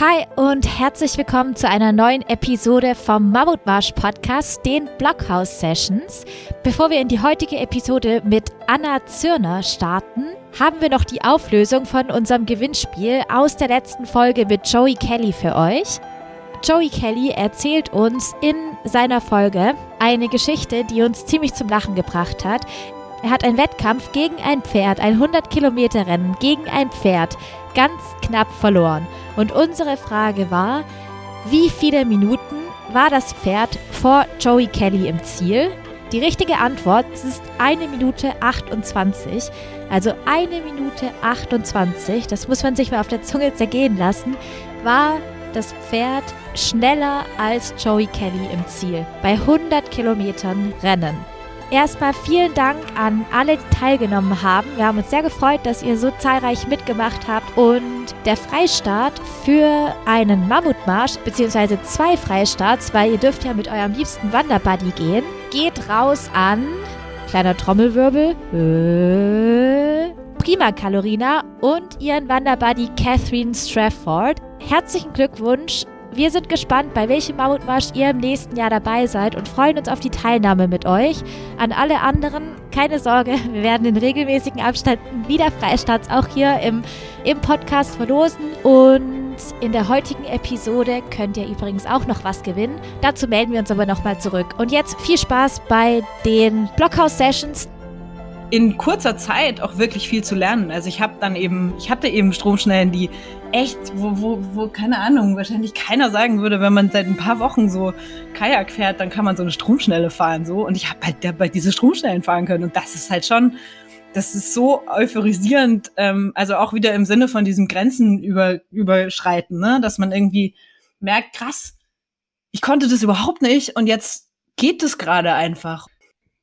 Hi und herzlich willkommen zu einer neuen Episode vom Mammutmarsch Podcast, den Blockhouse Sessions. Bevor wir in die heutige Episode mit Anna Zürner starten, haben wir noch die Auflösung von unserem Gewinnspiel aus der letzten Folge mit Joey Kelly für euch. Joey Kelly erzählt uns in seiner Folge eine Geschichte, die uns ziemlich zum Lachen gebracht hat. Er hat einen Wettkampf gegen ein Pferd, ein 100 Kilometer Rennen gegen ein Pferd, ganz knapp verloren. Und unsere Frage war, wie viele Minuten war das Pferd vor Joey Kelly im Ziel? Die richtige Antwort ist eine Minute 28. Also eine Minute 28, das muss man sich mal auf der Zunge zergehen lassen, war das Pferd schneller als Joey Kelly im Ziel bei 100 Kilometern Rennen. Erstmal vielen Dank an alle, die teilgenommen haben. Wir haben uns sehr gefreut, dass ihr so zahlreich mitgemacht habt. Und der Freistart für einen Mammutmarsch, beziehungsweise zwei Freistarts, weil ihr dürft ja mit eurem liebsten Wanderbuddy gehen, geht raus an, kleiner Trommelwirbel, äh, Prima Kalorina und ihren Wanderbuddy Catherine Strafford. Herzlichen Glückwunsch wir sind gespannt, bei welchem Mammutmarsch ihr im nächsten Jahr dabei seid und freuen uns auf die Teilnahme mit euch. An alle anderen, keine Sorge, wir werden in regelmäßigen Abständen wieder Freistarts auch hier im, im Podcast verlosen. Und in der heutigen Episode könnt ihr übrigens auch noch was gewinnen. Dazu melden wir uns aber nochmal zurück. Und jetzt viel Spaß bei den Blockhouse Sessions in kurzer Zeit auch wirklich viel zu lernen. Also ich habe dann eben, ich hatte eben Stromschnellen, die echt, wo, wo, wo, keine Ahnung, wahrscheinlich keiner sagen würde, wenn man seit ein paar Wochen so Kajak fährt, dann kann man so eine Stromschnelle fahren, so. Und ich habe halt dabei diese Stromschnellen fahren können. Und das ist halt schon, das ist so euphorisierend, ähm, also auch wieder im Sinne von diesem Grenzen über, überschreiten, ne? Dass man irgendwie merkt, krass, ich konnte das überhaupt nicht und jetzt geht es gerade einfach.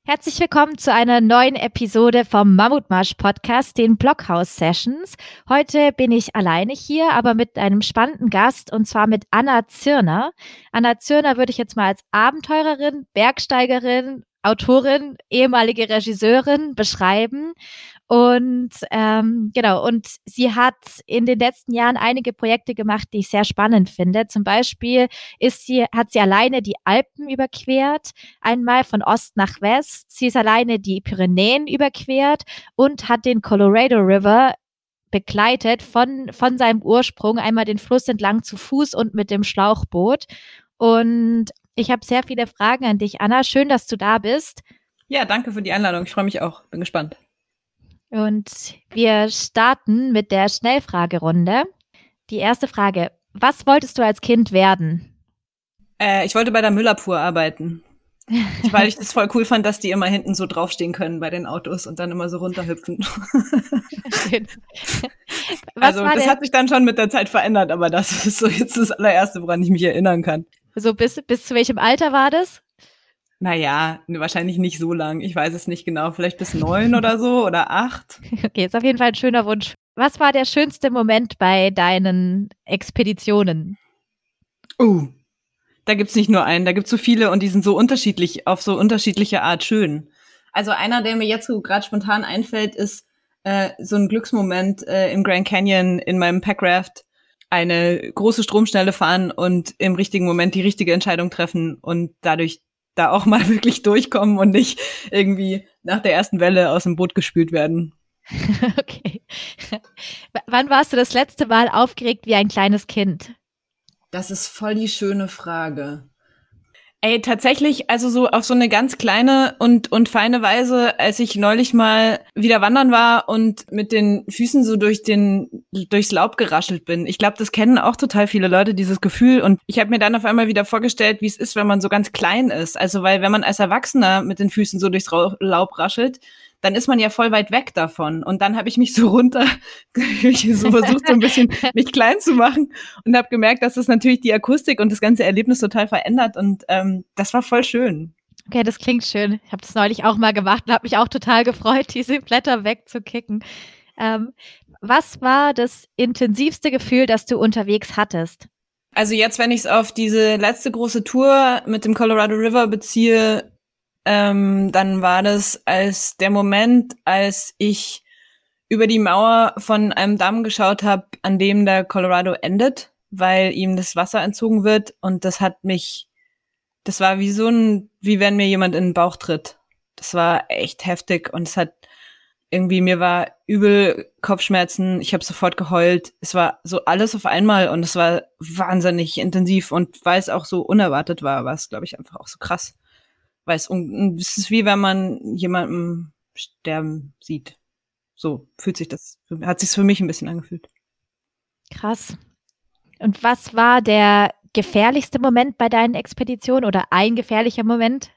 Herzlich willkommen zu einer neuen Episode vom Mammutmarsch Podcast, den Blockhouse Sessions. Heute bin ich alleine hier, aber mit einem spannenden Gast und zwar mit Anna Zirner. Anna Zirner würde ich jetzt mal als Abenteurerin, Bergsteigerin, Autorin, ehemalige Regisseurin beschreiben. Und ähm, genau, und sie hat in den letzten Jahren einige Projekte gemacht, die ich sehr spannend finde. Zum Beispiel ist sie, hat sie alleine die Alpen überquert, einmal von Ost nach West. Sie ist alleine die Pyrenäen überquert und hat den Colorado River begleitet von, von seinem Ursprung einmal den Fluss entlang zu Fuß und mit dem Schlauchboot. Und ich habe sehr viele Fragen an dich, Anna. Schön, dass du da bist. Ja, danke für die Einladung. Ich freue mich auch. Bin gespannt. Und wir starten mit der Schnellfragerunde. Die erste Frage. Was wolltest du als Kind werden? Äh, ich wollte bei der Müllabfuhr arbeiten. Weil ich das voll cool fand, dass die immer hinten so draufstehen können bei den Autos und dann immer so runterhüpfen. also das hat sich dann schon mit der Zeit verändert, aber das ist so jetzt das allererste, woran ich mich erinnern kann. So bis, bis zu welchem Alter war das? Naja, wahrscheinlich nicht so lang. Ich weiß es nicht genau. Vielleicht bis neun oder so oder acht. Okay, ist auf jeden Fall ein schöner Wunsch. Was war der schönste Moment bei deinen Expeditionen? Uh, da gibt's nicht nur einen, da gibt's so viele und die sind so unterschiedlich, auf so unterschiedliche Art schön. Also einer, der mir jetzt so gerade spontan einfällt, ist äh, so ein Glücksmoment äh, im Grand Canyon in meinem Packraft eine große Stromschnelle fahren und im richtigen Moment die richtige Entscheidung treffen und dadurch da auch mal wirklich durchkommen und nicht irgendwie nach der ersten Welle aus dem Boot gespült werden. okay. wann warst du das letzte Mal aufgeregt wie ein kleines Kind? Das ist voll die schöne Frage. Ey, tatsächlich, also so auf so eine ganz kleine und, und feine Weise, als ich neulich mal wieder wandern war und mit den Füßen so durch den, durchs Laub geraschelt bin. Ich glaube, das kennen auch total viele Leute, dieses Gefühl. Und ich habe mir dann auf einmal wieder vorgestellt, wie es ist, wenn man so ganz klein ist. Also, weil wenn man als Erwachsener mit den Füßen so durchs Laub raschelt, dann ist man ja voll weit weg davon. Und dann habe ich mich so runter, ich so versucht, so ein bisschen mich klein zu machen und habe gemerkt, dass das natürlich die Akustik und das ganze Erlebnis total verändert. Und ähm, das war voll schön. Okay, das klingt schön. Ich habe das neulich auch mal gemacht und habe mich auch total gefreut, diese Blätter wegzukicken. Ähm, was war das intensivste Gefühl, das du unterwegs hattest? Also jetzt, wenn ich es auf diese letzte große Tour mit dem Colorado River beziehe, ähm, dann war das als der Moment, als ich über die Mauer von einem Damm geschaut habe, an dem der Colorado endet. weil ihm das Wasser entzogen wird und das hat mich, das war wie so ein, wie wenn mir jemand in den Bauch tritt. Das war echt heftig und es hat irgendwie, mir war übel Kopfschmerzen, ich habe sofort geheult. Es war so alles auf einmal und es war wahnsinnig intensiv und weil es auch so unerwartet war, war es, glaube ich, einfach auch so krass. Weil es, es ist wie wenn man jemanden sterben sieht. So fühlt sich das, hat sich für mich ein bisschen angefühlt. Krass. Und was war der gefährlichste Moment bei deinen Expeditionen oder ein gefährlicher Moment?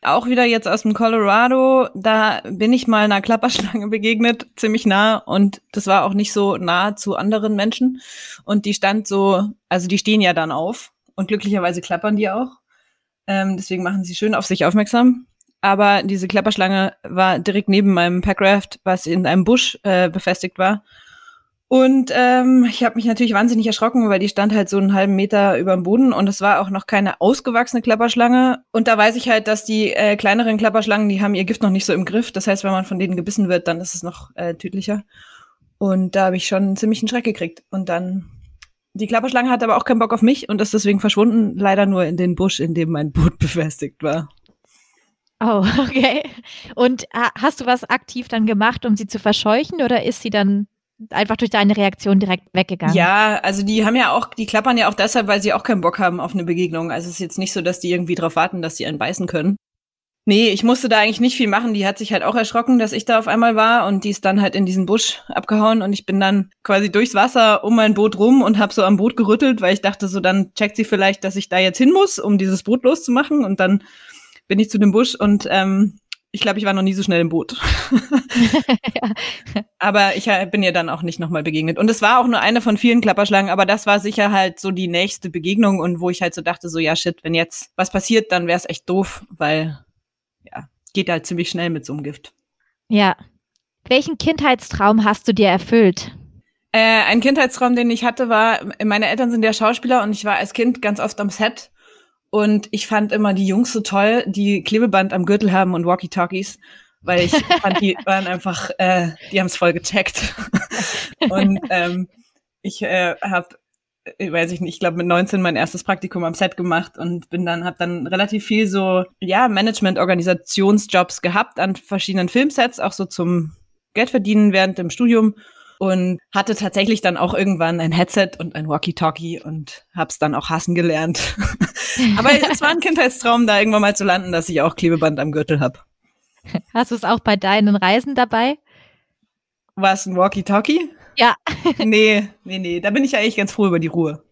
Auch wieder jetzt aus dem Colorado, da bin ich mal einer Klapperschlange begegnet, ziemlich nah und das war auch nicht so nah zu anderen Menschen und die stand so, also die stehen ja dann auf und glücklicherweise klappern die auch. Ähm, deswegen machen sie schön auf sich aufmerksam. Aber diese Klapperschlange war direkt neben meinem Packraft, was in einem Busch äh, befestigt war. Und ähm, ich habe mich natürlich wahnsinnig erschrocken, weil die stand halt so einen halben Meter über dem Boden und es war auch noch keine ausgewachsene Klapperschlange. Und da weiß ich halt, dass die äh, kleineren Klapperschlangen, die haben ihr Gift noch nicht so im Griff. Das heißt, wenn man von denen gebissen wird, dann ist es noch äh, tödlicher. Und da habe ich schon ziemlich einen Schreck gekriegt. Und dann, die Klapperschlange hat aber auch keinen Bock auf mich und ist deswegen verschwunden, leider nur in den Busch, in dem mein Boot befestigt war. Oh, okay. Und äh, hast du was aktiv dann gemacht, um sie zu verscheuchen oder ist sie dann einfach durch deine Reaktion direkt weggegangen. Ja, also die haben ja auch, die klappern ja auch deshalb, weil sie auch keinen Bock haben auf eine Begegnung. Also es ist jetzt nicht so, dass die irgendwie drauf warten, dass sie einen beißen können. Nee, ich musste da eigentlich nicht viel machen. Die hat sich halt auch erschrocken, dass ich da auf einmal war und die ist dann halt in diesen Busch abgehauen und ich bin dann quasi durchs Wasser um mein Boot rum und habe so am Boot gerüttelt, weil ich dachte so, dann checkt sie vielleicht, dass ich da jetzt hin muss, um dieses Boot loszumachen und dann bin ich zu dem Busch und ähm, ich glaube, ich war noch nie so schnell im Boot. Aber ich bin ihr dann auch nicht nochmal begegnet. Und es war auch nur eine von vielen Klapperschlangen, aber das war sicher halt so die nächste Begegnung und wo ich halt so dachte, so ja, shit, wenn jetzt was passiert, dann wäre es echt doof, weil geht halt ziemlich schnell mit so einem Gift. Ja. Welchen Kindheitstraum hast du dir erfüllt? Äh, ein Kindheitstraum, den ich hatte, war, meine Eltern sind ja Schauspieler und ich war als Kind ganz oft am Set und ich fand immer die Jungs so toll, die Klebeband am Gürtel haben und Walkie-Talkies, weil ich fand, die waren einfach, äh, die haben es voll gecheckt. und ähm, ich äh, habe weiß ich nicht, ich glaube mit 19 mein erstes Praktikum am Set gemacht und bin dann habe dann relativ viel so ja Management Organisationsjobs gehabt an verschiedenen Filmsets auch so zum Geld verdienen während dem Studium und hatte tatsächlich dann auch irgendwann ein Headset und ein Walkie-Talkie und hab's dann auch hassen gelernt. Aber es war ein Kindheitstraum, da irgendwann mal zu landen, dass ich auch Klebeband am Gürtel hab. Hast du es auch bei deinen Reisen dabei? War es ein Walkie-Talkie? Ja. nee, nee, nee. Da bin ich ja eigentlich ganz froh über die Ruhe.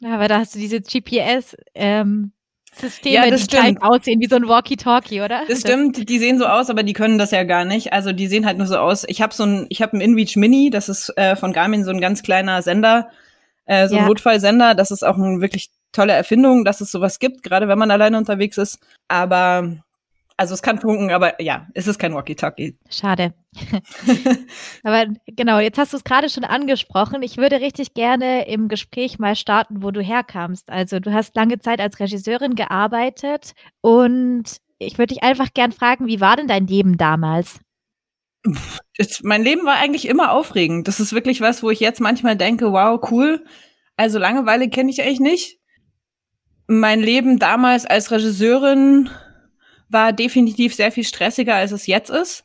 Ja, aber da hast du diese GPS, ähm, Systeme, ja, die stimmt. aussehen wie so ein Walkie-Talkie, oder? Das stimmt, die sehen so aus, aber die können das ja gar nicht. Also die sehen halt nur so aus. Ich habe so ein, ich habe ein InReach Mini, das ist äh, von Garmin so ein ganz kleiner Sender, äh, so ein ja. Notfallsender. Das ist auch eine wirklich tolle Erfindung, dass es sowas gibt, gerade wenn man alleine unterwegs ist. Aber also es kann funken, aber ja, es ist kein Walkie-Talkie. Schade. aber genau, jetzt hast du es gerade schon angesprochen. Ich würde richtig gerne im Gespräch mal starten, wo du herkamst. Also du hast lange Zeit als Regisseurin gearbeitet und ich würde dich einfach gern fragen, wie war denn dein Leben damals? Jetzt, mein Leben war eigentlich immer aufregend. Das ist wirklich was, wo ich jetzt manchmal denke, wow, cool. Also Langeweile kenne ich eigentlich nicht. Mein Leben damals als Regisseurin war definitiv sehr viel stressiger, als es jetzt ist.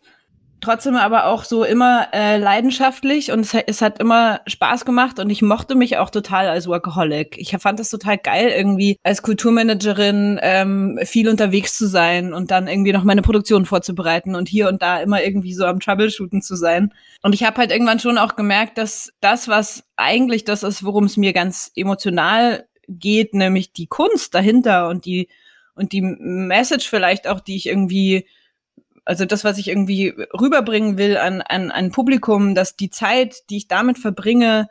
Trotzdem aber auch so immer äh, leidenschaftlich und es, es, hat immer Spaß gemacht und ich mochte mich auch total als Workaholic. Ich fand es total geil, irgendwie als Kulturmanagerin ähm, viel unterwegs zu sein und dann irgendwie noch meine Produktion vorzubereiten und hier und da immer irgendwie so am Troubleshooten zu sein. Und ich habe halt irgendwann schon auch gemerkt, dass das, was eigentlich das ist, worum es mir ganz emotional geht, nämlich die Kunst dahinter und die und die Message vielleicht auch, die ich irgendwie, also das, was ich irgendwie rüberbringen will an, an ein Publikum, dass die Zeit, die ich damit verbringe,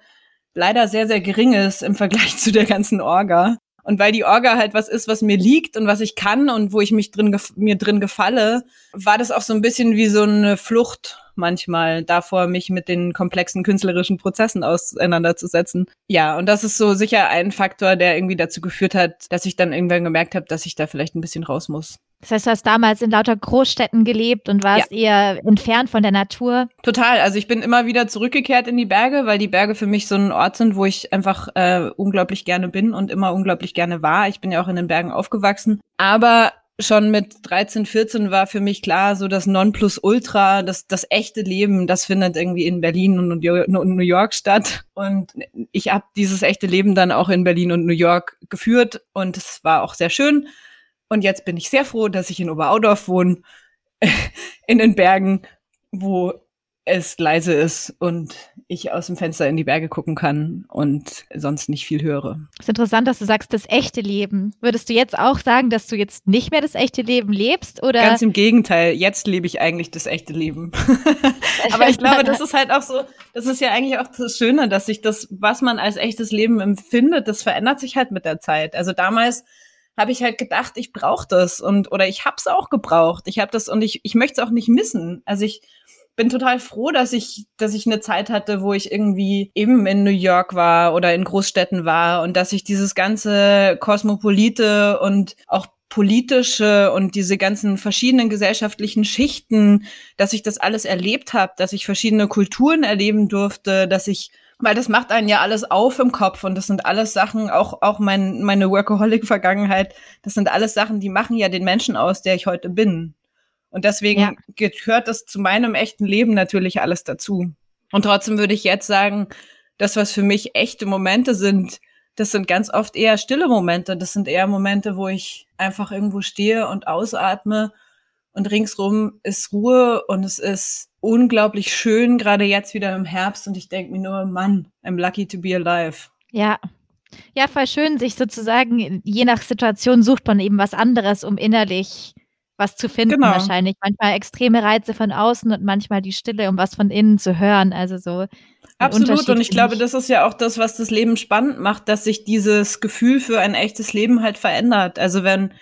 leider sehr, sehr gering ist im Vergleich zu der ganzen Orga. Und weil die Orga halt was ist, was mir liegt und was ich kann und wo ich mich drin mir drin gefalle, war das auch so ein bisschen wie so eine Flucht manchmal davor, mich mit den komplexen künstlerischen Prozessen auseinanderzusetzen. Ja, und das ist so sicher ein Faktor, der irgendwie dazu geführt hat, dass ich dann irgendwann gemerkt habe, dass ich da vielleicht ein bisschen raus muss. Das heißt, du hast damals in lauter Großstädten gelebt und warst ja. eher entfernt von der Natur. Total. Also ich bin immer wieder zurückgekehrt in die Berge, weil die Berge für mich so ein Ort sind, wo ich einfach äh, unglaublich gerne bin und immer unglaublich gerne war. Ich bin ja auch in den Bergen aufgewachsen. Aber schon mit 13, 14 war für mich klar, so das Nonplusultra, das, das echte Leben, das findet irgendwie in Berlin und New York statt. Und ich habe dieses echte Leben dann auch in Berlin und New York geführt und es war auch sehr schön. Und jetzt bin ich sehr froh, dass ich in Oberaudorf wohne, in den Bergen, wo es leise ist und ich aus dem Fenster in die Berge gucken kann und sonst nicht viel höre. Es ist interessant, dass du sagst, das echte Leben. Würdest du jetzt auch sagen, dass du jetzt nicht mehr das echte Leben lebst? Oder? Ganz im Gegenteil, jetzt lebe ich eigentlich das echte Leben. Aber ich glaube, das ist halt auch so, das ist ja eigentlich auch das Schöne, dass sich das, was man als echtes Leben empfindet, das verändert sich halt mit der Zeit. Also damals habe ich halt gedacht, ich brauche das und oder ich habe es auch gebraucht. Ich habe das und ich, ich möchte es auch nicht missen. Also ich bin total froh, dass ich, dass ich eine Zeit hatte, wo ich irgendwie eben in New York war oder in Großstädten war und dass ich dieses ganze Kosmopolite und auch politische und diese ganzen verschiedenen gesellschaftlichen Schichten, dass ich das alles erlebt habe, dass ich verschiedene Kulturen erleben durfte, dass ich weil das macht einen ja alles auf im Kopf und das sind alles Sachen, auch, auch mein, meine Workaholic-Vergangenheit, das sind alles Sachen, die machen ja den Menschen aus, der ich heute bin. Und deswegen ja. gehört das zu meinem echten Leben natürlich alles dazu. Und trotzdem würde ich jetzt sagen, das, was für mich echte Momente sind, das sind ganz oft eher stille Momente. Das sind eher Momente, wo ich einfach irgendwo stehe und ausatme und ringsrum ist Ruhe und es ist unglaublich schön, gerade jetzt wieder im Herbst und ich denke mir nur, Mann, I'm lucky to be alive. Ja. Ja, voll schön, sich sozusagen, je nach Situation sucht man eben was anderes, um innerlich was zu finden genau. wahrscheinlich. Manchmal extreme Reize von außen und manchmal die Stille, um was von innen zu hören. Also so. Absolut. Und ich glaube, das ist ja auch das, was das Leben spannend macht, dass sich dieses Gefühl für ein echtes Leben halt verändert. Also wenn,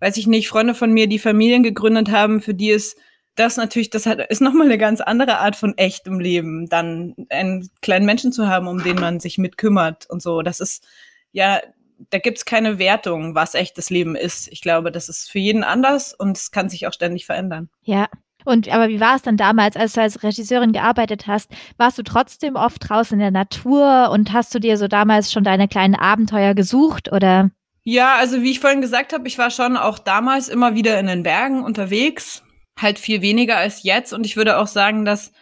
weiß ich nicht, Freunde von mir, die Familien gegründet haben, für die ist das natürlich, das hat, ist nochmal eine ganz andere Art von echtem Leben, dann einen kleinen Menschen zu haben, um den man sich mitkümmert und so. Das ist ja da gibt's keine Wertung, was echtes Leben ist. Ich glaube, das ist für jeden anders und es kann sich auch ständig verändern. Ja. Und aber wie war es dann damals, als du als Regisseurin gearbeitet hast? Warst du trotzdem oft draußen in der Natur und hast du dir so damals schon deine kleinen Abenteuer gesucht oder? Ja, also wie ich vorhin gesagt habe, ich war schon auch damals immer wieder in den Bergen unterwegs, halt viel weniger als jetzt und ich würde auch sagen, dass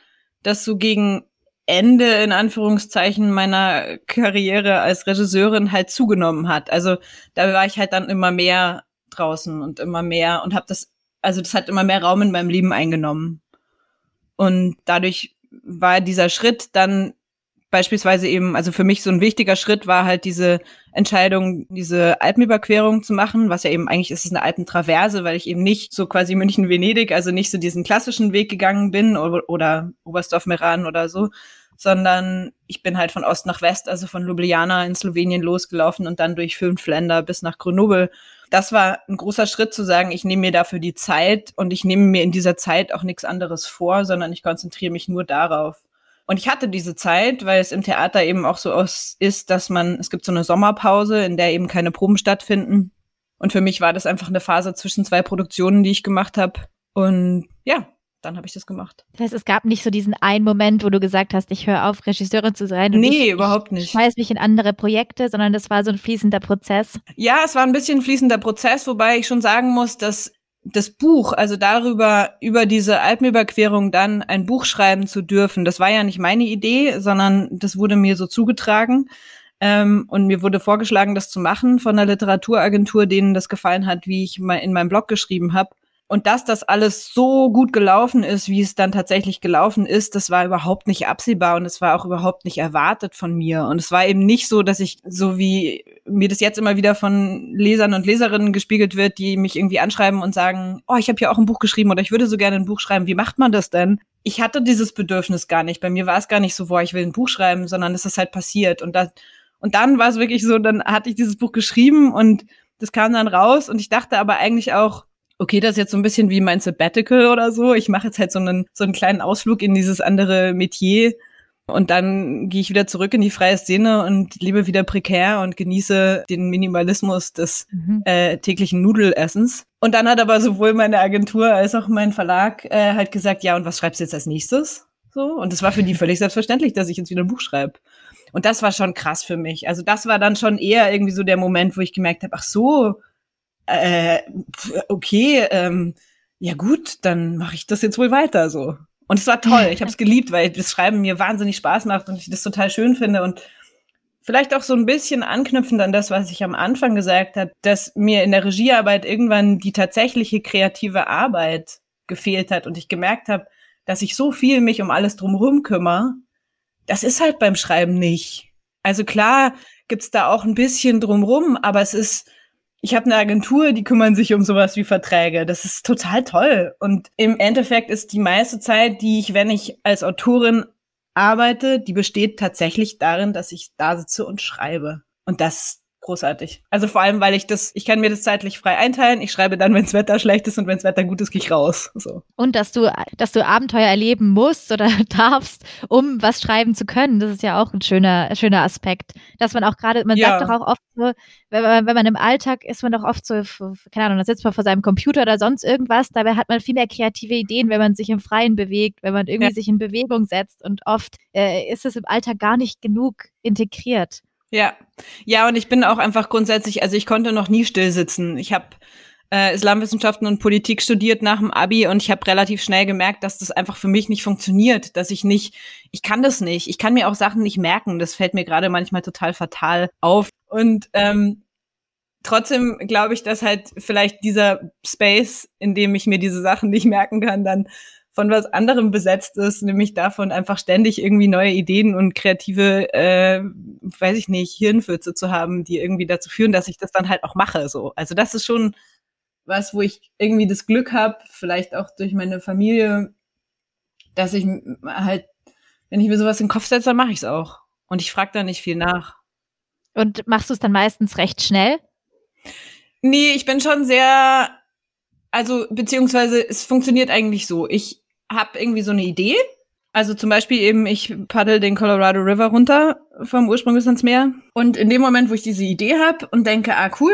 das so gegen Ende in Anführungszeichen meiner Karriere als Regisseurin halt zugenommen hat. Also da war ich halt dann immer mehr draußen und immer mehr und habe das, also das hat immer mehr Raum in meinem Leben eingenommen. Und dadurch war dieser Schritt dann beispielsweise eben, also für mich so ein wichtiger Schritt war halt diese Entscheidung, diese Alpenüberquerung zu machen, was ja eben eigentlich ist es eine Alpentraverse, weil ich eben nicht so quasi München-Venedig, also nicht so diesen klassischen Weg gegangen bin oder, oder Oberstdorf-Meran oder so, sondern ich bin halt von Ost nach West, also von Ljubljana in Slowenien losgelaufen und dann durch fünf Länder bis nach Grenoble. Das war ein großer Schritt zu sagen, ich nehme mir dafür die Zeit und ich nehme mir in dieser Zeit auch nichts anderes vor, sondern ich konzentriere mich nur darauf. Und ich hatte diese Zeit, weil es im Theater eben auch so ist, dass man, es gibt so eine Sommerpause, in der eben keine Proben stattfinden. Und für mich war das einfach eine Phase zwischen zwei Produktionen, die ich gemacht habe. Und ja, dann habe ich das gemacht. Das heißt, es gab nicht so diesen einen Moment, wo du gesagt hast, ich höre auf, Regisseurin zu sein. nee, ich, überhaupt nicht. Ich schmeiß mich in andere Projekte, sondern das war so ein fließender Prozess. Ja, es war ein bisschen fließender Prozess, wobei ich schon sagen muss, dass das Buch, also darüber, über diese Alpenüberquerung dann ein Buch schreiben zu dürfen, das war ja nicht meine Idee, sondern das wurde mir so zugetragen. Ähm, und mir wurde vorgeschlagen, das zu machen von einer Literaturagentur, denen das gefallen hat, wie ich mal in meinem Blog geschrieben habe. Und dass das alles so gut gelaufen ist, wie es dann tatsächlich gelaufen ist, das war überhaupt nicht absehbar und es war auch überhaupt nicht erwartet von mir. Und es war eben nicht so, dass ich, so wie mir das jetzt immer wieder von Lesern und Leserinnen gespiegelt wird, die mich irgendwie anschreiben und sagen, oh, ich habe hier auch ein Buch geschrieben oder ich würde so gerne ein Buch schreiben. Wie macht man das denn? Ich hatte dieses Bedürfnis gar nicht. Bei mir war es gar nicht so, boah, ich will ein Buch schreiben, sondern es ist halt passiert. Und, das, und dann war es wirklich so, dann hatte ich dieses Buch geschrieben und das kam dann raus und ich dachte aber eigentlich auch, okay, das ist jetzt so ein bisschen wie mein Sabbatical oder so. Ich mache jetzt halt so einen, so einen kleinen Ausflug in dieses andere Metier. Und dann gehe ich wieder zurück in die freie Szene und lebe wieder prekär und genieße den Minimalismus des mhm. äh, täglichen Nudelessens. Und dann hat aber sowohl meine Agentur als auch mein Verlag äh, halt gesagt, ja, und was schreibst du jetzt als nächstes? So. Und es war für die völlig selbstverständlich, dass ich jetzt wieder ein Buch schreibe. Und das war schon krass für mich. Also das war dann schon eher irgendwie so der Moment, wo ich gemerkt habe, ach so, äh, okay, ähm, ja gut, dann mache ich das jetzt wohl weiter so. Und es war toll. Ich habe es geliebt, weil das Schreiben mir wahnsinnig Spaß macht und ich das total schön finde und vielleicht auch so ein bisschen anknüpfend an das, was ich am Anfang gesagt habe, dass mir in der Regiearbeit irgendwann die tatsächliche kreative Arbeit gefehlt hat und ich gemerkt habe, dass ich so viel mich um alles drumherum kümmere. Das ist halt beim Schreiben nicht. Also klar gibt's da auch ein bisschen drumrum, aber es ist ich habe eine Agentur, die kümmern sich um sowas wie Verträge. Das ist total toll. Und im Endeffekt ist die meiste Zeit, die ich, wenn ich als Autorin arbeite, die besteht tatsächlich darin, dass ich da sitze und schreibe. Und das großartig. Also vor allem, weil ich das, ich kann mir das zeitlich frei einteilen. Ich schreibe dann, wenns Wetter schlecht ist und wenns Wetter gut ist, gehe ich raus. So. Und dass du, dass du Abenteuer erleben musst oder darfst, um was schreiben zu können. Das ist ja auch ein schöner, schöner Aspekt. Dass man auch gerade, man ja. sagt doch auch oft so, wenn man, wenn man im Alltag ist man doch oft so, keine Ahnung, da sitzt man vor seinem Computer oder sonst irgendwas. Dabei hat man viel mehr kreative Ideen, wenn man sich im Freien bewegt, wenn man irgendwie ja. sich in Bewegung setzt. Und oft äh, ist es im Alltag gar nicht genug integriert. Ja, ja, und ich bin auch einfach grundsätzlich, also ich konnte noch nie still sitzen. Ich habe äh, Islamwissenschaften und Politik studiert nach dem Abi und ich habe relativ schnell gemerkt, dass das einfach für mich nicht funktioniert, dass ich nicht, ich kann das nicht. Ich kann mir auch Sachen nicht merken. Das fällt mir gerade manchmal total fatal auf. Und ähm, trotzdem glaube ich, dass halt vielleicht dieser Space, in dem ich mir diese Sachen nicht merken kann, dann von was anderem besetzt ist, nämlich davon einfach ständig irgendwie neue Ideen und kreative, äh, weiß ich nicht, Hirnfürze zu haben, die irgendwie dazu führen, dass ich das dann halt auch mache. So, also das ist schon was, wo ich irgendwie das Glück habe, vielleicht auch durch meine Familie, dass ich halt, wenn ich mir sowas in den Kopf setze, dann mache ich es auch. Und ich frage da nicht viel nach. Und machst du es dann meistens recht schnell? Nee, ich bin schon sehr, also beziehungsweise es funktioniert eigentlich so. Ich habe irgendwie so eine Idee. Also zum Beispiel eben, ich paddel den Colorado River runter vom Ursprung bis ans Meer. Und in dem Moment, wo ich diese Idee habe und denke, ah cool,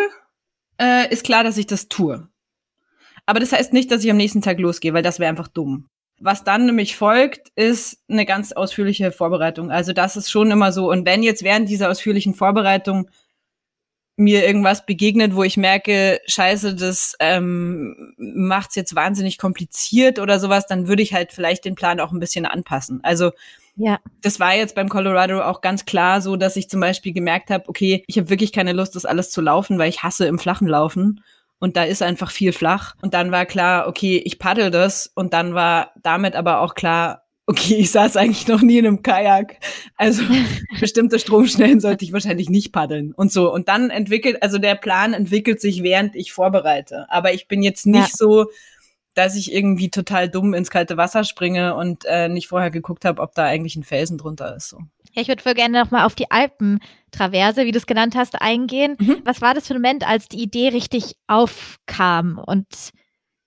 äh, ist klar, dass ich das tue. Aber das heißt nicht, dass ich am nächsten Tag losgehe, weil das wäre einfach dumm. Was dann nämlich folgt, ist eine ganz ausführliche Vorbereitung. Also das ist schon immer so. Und wenn jetzt während dieser ausführlichen Vorbereitung mir irgendwas begegnet, wo ich merke, scheiße, das ähm, macht's jetzt wahnsinnig kompliziert oder sowas, dann würde ich halt vielleicht den Plan auch ein bisschen anpassen. Also ja. das war jetzt beim Colorado auch ganz klar so, dass ich zum Beispiel gemerkt habe, okay, ich habe wirklich keine Lust, das alles zu laufen, weil ich hasse im Flachen laufen. Und da ist einfach viel flach. Und dann war klar, okay, ich paddel das. Und dann war damit aber auch klar, okay, ich saß eigentlich noch nie in einem Kajak. Also bestimmte Stromschnellen sollte ich wahrscheinlich nicht paddeln und so. Und dann entwickelt, also der Plan entwickelt sich, während ich vorbereite. Aber ich bin jetzt nicht ja. so, dass ich irgendwie total dumm ins kalte Wasser springe und äh, nicht vorher geguckt habe, ob da eigentlich ein Felsen drunter ist. So. Ja, ich würde voll gerne nochmal auf die Alpentraverse, wie du es genannt hast, eingehen. Mhm. Was war das für ein Moment, als die Idee richtig aufkam und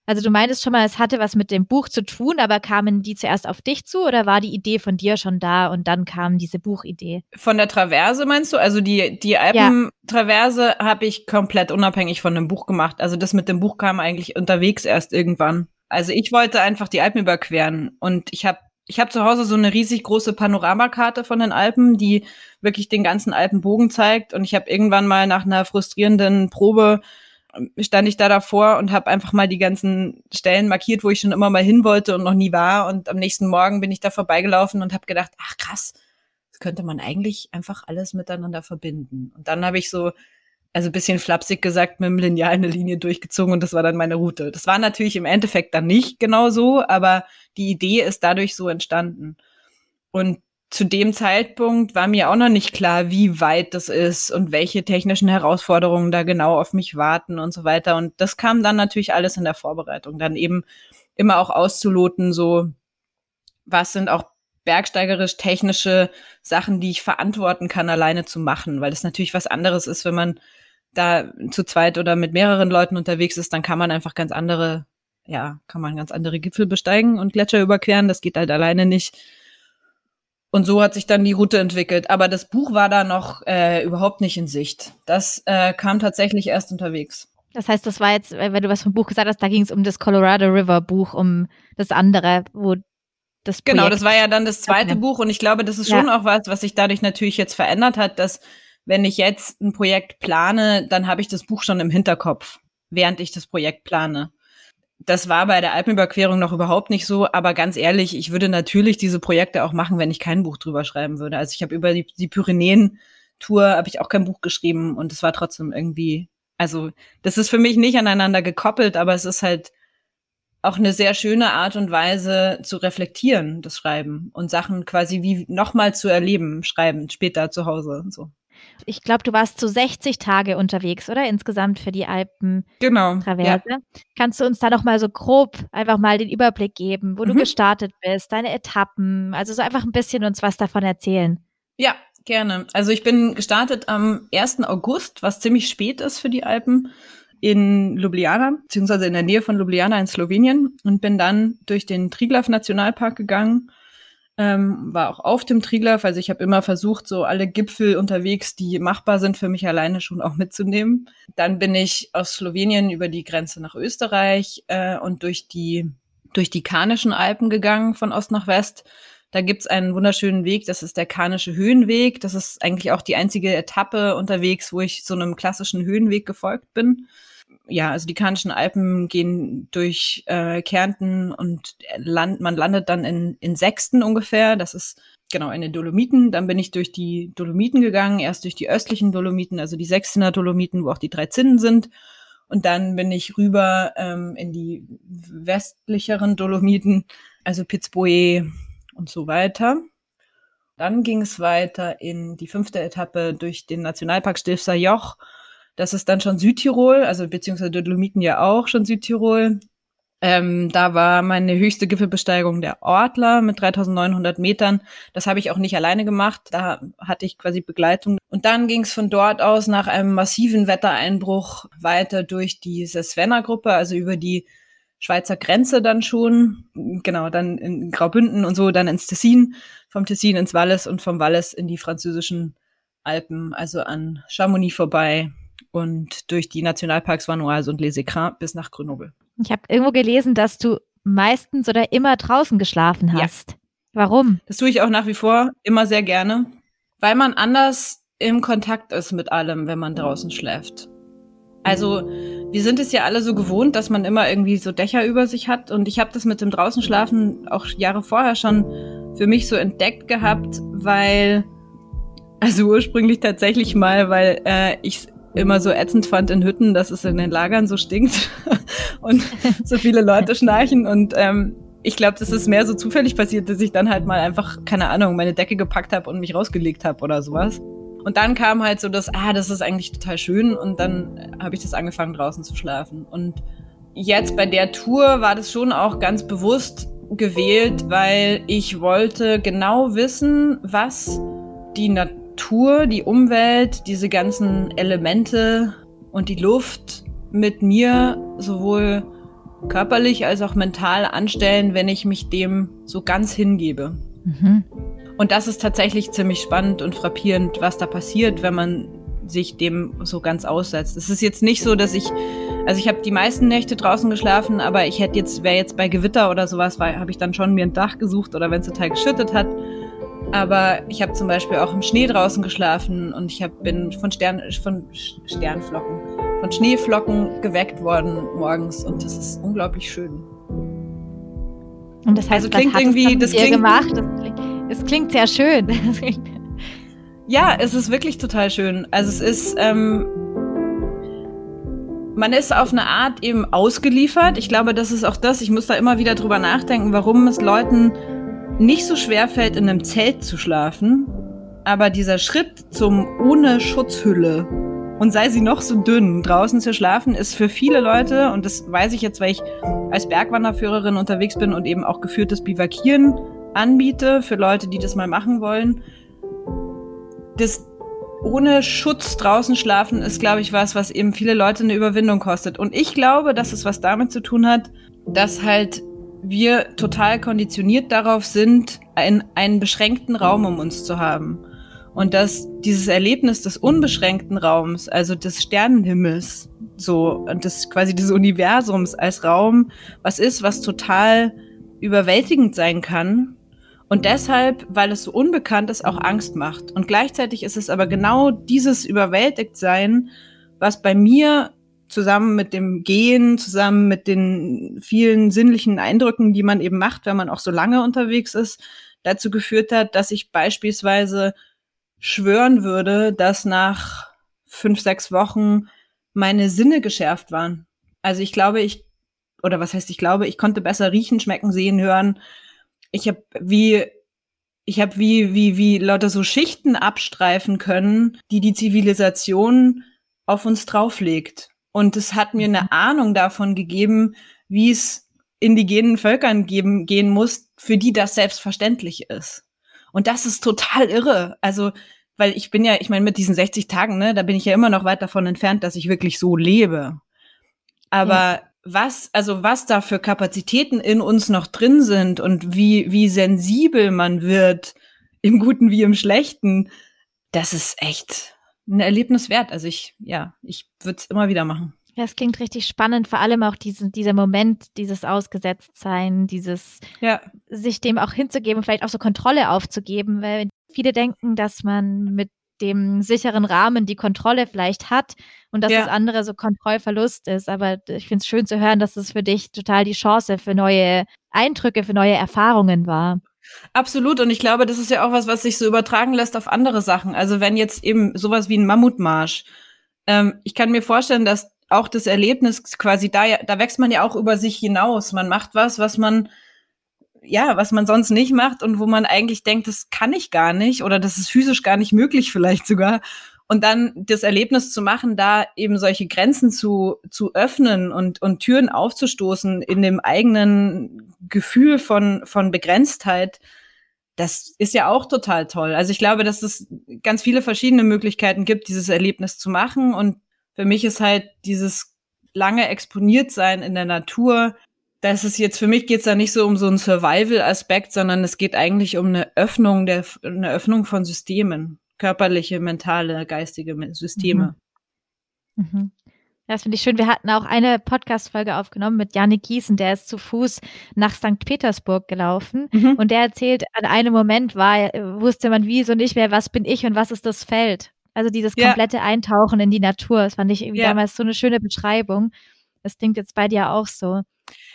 also du meintest schon mal, es hatte was mit dem Buch zu tun, aber kamen die zuerst auf dich zu oder war die Idee von dir schon da und dann kam diese Buchidee? Von der Traverse meinst du? Also die, die Alpentraverse ja. habe ich komplett unabhängig von dem Buch gemacht. Also das mit dem Buch kam eigentlich unterwegs erst irgendwann. Also ich wollte einfach die Alpen überqueren und ich habe ich habe zu Hause so eine riesig große Panoramakarte von den Alpen, die wirklich den ganzen Alpenbogen zeigt. Und ich habe irgendwann mal nach einer frustrierenden Probe stand ich da davor und habe einfach mal die ganzen Stellen markiert, wo ich schon immer mal hin wollte und noch nie war. Und am nächsten Morgen bin ich da vorbeigelaufen und habe gedacht, ach krass, das könnte man eigentlich einfach alles miteinander verbinden. Und dann habe ich so, also bisschen flapsig gesagt, mit dem Lineal eine Linie durchgezogen und das war dann meine Route. Das war natürlich im Endeffekt dann nicht genau so, aber die Idee ist dadurch so entstanden. Und zu dem Zeitpunkt war mir auch noch nicht klar, wie weit das ist und welche technischen Herausforderungen da genau auf mich warten und so weiter. Und das kam dann natürlich alles in der Vorbereitung. Dann eben immer auch auszuloten, so was sind auch bergsteigerisch technische Sachen, die ich verantworten kann, alleine zu machen, weil das natürlich was anderes ist, wenn man da zu zweit oder mit mehreren Leuten unterwegs ist, dann kann man einfach ganz andere, ja, kann man ganz andere Gipfel besteigen und Gletscher überqueren. Das geht halt alleine nicht. Und so hat sich dann die Route entwickelt. Aber das Buch war da noch äh, überhaupt nicht in Sicht. Das äh, kam tatsächlich erst unterwegs. Das heißt, das war jetzt, wenn du was vom Buch gesagt hast, da ging es um das Colorado River Buch, um das andere, wo das Projekt Genau, das war ja dann das zweite okay. Buch und ich glaube, das ist schon ja. auch was, was sich dadurch natürlich jetzt verändert hat, dass wenn ich jetzt ein Projekt plane, dann habe ich das Buch schon im Hinterkopf, während ich das Projekt plane. Das war bei der Alpenüberquerung noch überhaupt nicht so, aber ganz ehrlich, ich würde natürlich diese Projekte auch machen, wenn ich kein Buch drüber schreiben würde. Also ich habe über die, die Pyrenäen-Tour habe ich auch kein Buch geschrieben und es war trotzdem irgendwie, also das ist für mich nicht aneinander gekoppelt, aber es ist halt auch eine sehr schöne Art und Weise zu reflektieren, das Schreiben und Sachen quasi wie nochmal zu erleben, schreiben später zu Hause und so. Ich glaube, du warst so 60 Tage unterwegs, oder? Insgesamt für die Alpen. Genau. Traverse. Ja. Kannst du uns da noch mal so grob einfach mal den Überblick geben, wo mhm. du gestartet bist, deine Etappen, also so einfach ein bisschen uns was davon erzählen? Ja, gerne. Also ich bin gestartet am 1. August, was ziemlich spät ist für die Alpen in Ljubljana, beziehungsweise in der Nähe von Ljubljana in Slowenien und bin dann durch den Triglav Nationalpark gegangen ähm, war auch auf dem Triglav. Also ich habe immer versucht, so alle Gipfel unterwegs, die machbar sind für mich alleine schon auch mitzunehmen. Dann bin ich aus Slowenien über die Grenze nach Österreich äh, und durch die durch die Karnischen Alpen gegangen von Ost nach West. Da gibt's einen wunderschönen Weg, das ist der Karnische Höhenweg. Das ist eigentlich auch die einzige Etappe unterwegs, wo ich so einem klassischen Höhenweg gefolgt bin ja, also die Karnischen Alpen gehen durch äh, Kärnten und land, man landet dann in, in Sechsten ungefähr. Das ist genau in den Dolomiten. Dann bin ich durch die Dolomiten gegangen, erst durch die östlichen Dolomiten, also die Sechstener Dolomiten, wo auch die drei Zinnen sind. Und dann bin ich rüber ähm, in die westlicheren Dolomiten, also Pitzboe und so weiter. Dann ging es weiter in die fünfte Etappe durch den Nationalpark Stilfser Joch das ist dann schon Südtirol, also beziehungsweise Dolomiten ja auch schon Südtirol. Ähm, da war meine höchste Gipfelbesteigung der Ortler mit 3900 Metern. Das habe ich auch nicht alleine gemacht. Da hatte ich quasi Begleitung. Und dann ging es von dort aus nach einem massiven Wettereinbruch weiter durch diese Svenna-Gruppe, also über die Schweizer Grenze dann schon. Genau, dann in Graubünden und so, dann ins Tessin, vom Tessin ins Wallis und vom Wallis in die französischen Alpen, also an Chamonix vorbei und durch die Nationalparks Vanoise und Les Écrins bis nach Grenoble. Ich habe irgendwo gelesen, dass du meistens oder immer draußen geschlafen hast. Ja. Warum? Das tue ich auch nach wie vor immer sehr gerne, weil man anders im Kontakt ist mit allem, wenn man draußen schläft. Also, wir sind es ja alle so gewohnt, dass man immer irgendwie so Dächer über sich hat. Und ich habe das mit dem Draußenschlafen auch Jahre vorher schon für mich so entdeckt gehabt, weil, also ursprünglich tatsächlich mal, weil äh, ich immer so ätzend fand in Hütten, dass es in den Lagern so stinkt und so viele Leute schnarchen. Und ähm, ich glaube, das ist mehr so zufällig passiert, dass ich dann halt mal einfach, keine Ahnung, meine Decke gepackt habe und mich rausgelegt habe oder sowas. Und dann kam halt so das, ah, das ist eigentlich total schön. Und dann habe ich das angefangen, draußen zu schlafen. Und jetzt bei der Tour war das schon auch ganz bewusst gewählt, weil ich wollte genau wissen, was die Natur Natur, die Umwelt, diese ganzen Elemente und die Luft mit mir sowohl körperlich als auch mental anstellen, wenn ich mich dem so ganz hingebe. Mhm. Und das ist tatsächlich ziemlich spannend und frappierend, was da passiert, wenn man sich dem so ganz aussetzt. Es ist jetzt nicht so, dass ich, also ich habe die meisten Nächte draußen geschlafen, aber ich hätte jetzt, wäre jetzt bei Gewitter oder sowas, habe ich dann schon mir ein Dach gesucht oder wenn es total geschüttet hat, aber ich habe zum Beispiel auch im Schnee draußen geschlafen und ich hab, bin von, Stern, von Sternflocken, von Schneeflocken geweckt worden morgens und das ist unglaublich schön. Und das heißt, also klingt was irgendwie, das klingt, gemacht. Das klingt, es klingt sehr schön. ja, es ist wirklich total schön. Also es ist, ähm, man ist auf eine Art eben ausgeliefert. Ich glaube, das ist auch das. Ich muss da immer wieder drüber nachdenken, warum es Leuten nicht so schwer fällt, in einem Zelt zu schlafen, aber dieser Schritt zum ohne Schutzhülle und sei sie noch so dünn, draußen zu schlafen, ist für viele Leute, und das weiß ich jetzt, weil ich als Bergwanderführerin unterwegs bin und eben auch geführtes Bivakieren anbiete für Leute, die das mal machen wollen. Das ohne Schutz draußen schlafen ist, glaube ich, was, was eben viele Leute eine Überwindung kostet. Und ich glaube, dass es was damit zu tun hat, dass halt wir total konditioniert darauf sind, ein, einen beschränkten Raum um uns zu haben. Und dass dieses Erlebnis des unbeschränkten Raums, also des Sternenhimmels, so, und des quasi des Universums als Raum, was ist, was total überwältigend sein kann. Und deshalb, weil es so unbekannt ist, auch Angst macht. Und gleichzeitig ist es aber genau dieses Überwältigtsein, was bei mir zusammen mit dem Gehen, zusammen mit den vielen sinnlichen Eindrücken, die man eben macht, wenn man auch so lange unterwegs ist, dazu geführt hat, dass ich beispielsweise schwören würde, dass nach fünf, sechs Wochen meine Sinne geschärft waren. Also ich glaube, ich, oder was heißt ich glaube, ich konnte besser riechen, schmecken, sehen, hören. Ich habe wie, ich habe wie, wie, wie lauter so Schichten abstreifen können, die die Zivilisation auf uns drauflegt. Und es hat mir eine mhm. Ahnung davon gegeben, wie es indigenen Völkern geben, gehen muss, für die das selbstverständlich ist. Und das ist total irre. Also, weil ich bin ja, ich meine, mit diesen 60 Tagen, ne, da bin ich ja immer noch weit davon entfernt, dass ich wirklich so lebe. Aber ja. was, also was da für Kapazitäten in uns noch drin sind und wie, wie sensibel man wird, im Guten wie im Schlechten, das ist echt ein Erlebnis wert. Also ich, ja, ich würde es immer wieder machen. Ja, es klingt richtig spannend, vor allem auch diesen, dieser Moment, dieses Ausgesetztsein, dieses ja. sich dem auch hinzugeben, vielleicht auch so Kontrolle aufzugeben, weil viele denken, dass man mit dem sicheren Rahmen die Kontrolle vielleicht hat und dass ja. das andere so Kontrollverlust ist. Aber ich finde es schön zu hören, dass es für dich total die Chance für neue Eindrücke, für neue Erfahrungen war. Absolut. Und ich glaube, das ist ja auch was, was sich so übertragen lässt auf andere Sachen. Also wenn jetzt eben sowas wie ein Mammutmarsch, ähm, ich kann mir vorstellen, dass auch das Erlebnis quasi da, da wächst man ja auch über sich hinaus. Man macht was, was man, ja, was man sonst nicht macht und wo man eigentlich denkt, das kann ich gar nicht oder das ist physisch gar nicht möglich vielleicht sogar. Und dann das Erlebnis zu machen, da eben solche Grenzen zu, zu öffnen und, und Türen aufzustoßen in dem eigenen Gefühl von, von Begrenztheit, das ist ja auch total toll. Also ich glaube, dass es ganz viele verschiedene Möglichkeiten gibt, dieses Erlebnis zu machen. Und für mich ist halt dieses lange exponiert sein in der Natur, das ist jetzt für mich geht's da nicht so um so einen Survival-Aspekt, sondern es geht eigentlich um eine Öffnung der eine Öffnung von Systemen körperliche, mentale, geistige Systeme. Mhm. Mhm. Das finde ich schön. Wir hatten auch eine Podcast-Folge aufgenommen mit Janik Gießen, der ist zu Fuß nach St. Petersburg gelaufen. Mhm. Und der erzählt, an einem Moment war, wusste man wie so nicht mehr, was bin ich und was ist das Feld. Also dieses komplette ja. Eintauchen in die Natur. Das fand ich irgendwie ja. damals so eine schöne Beschreibung. Das klingt jetzt bei dir auch so.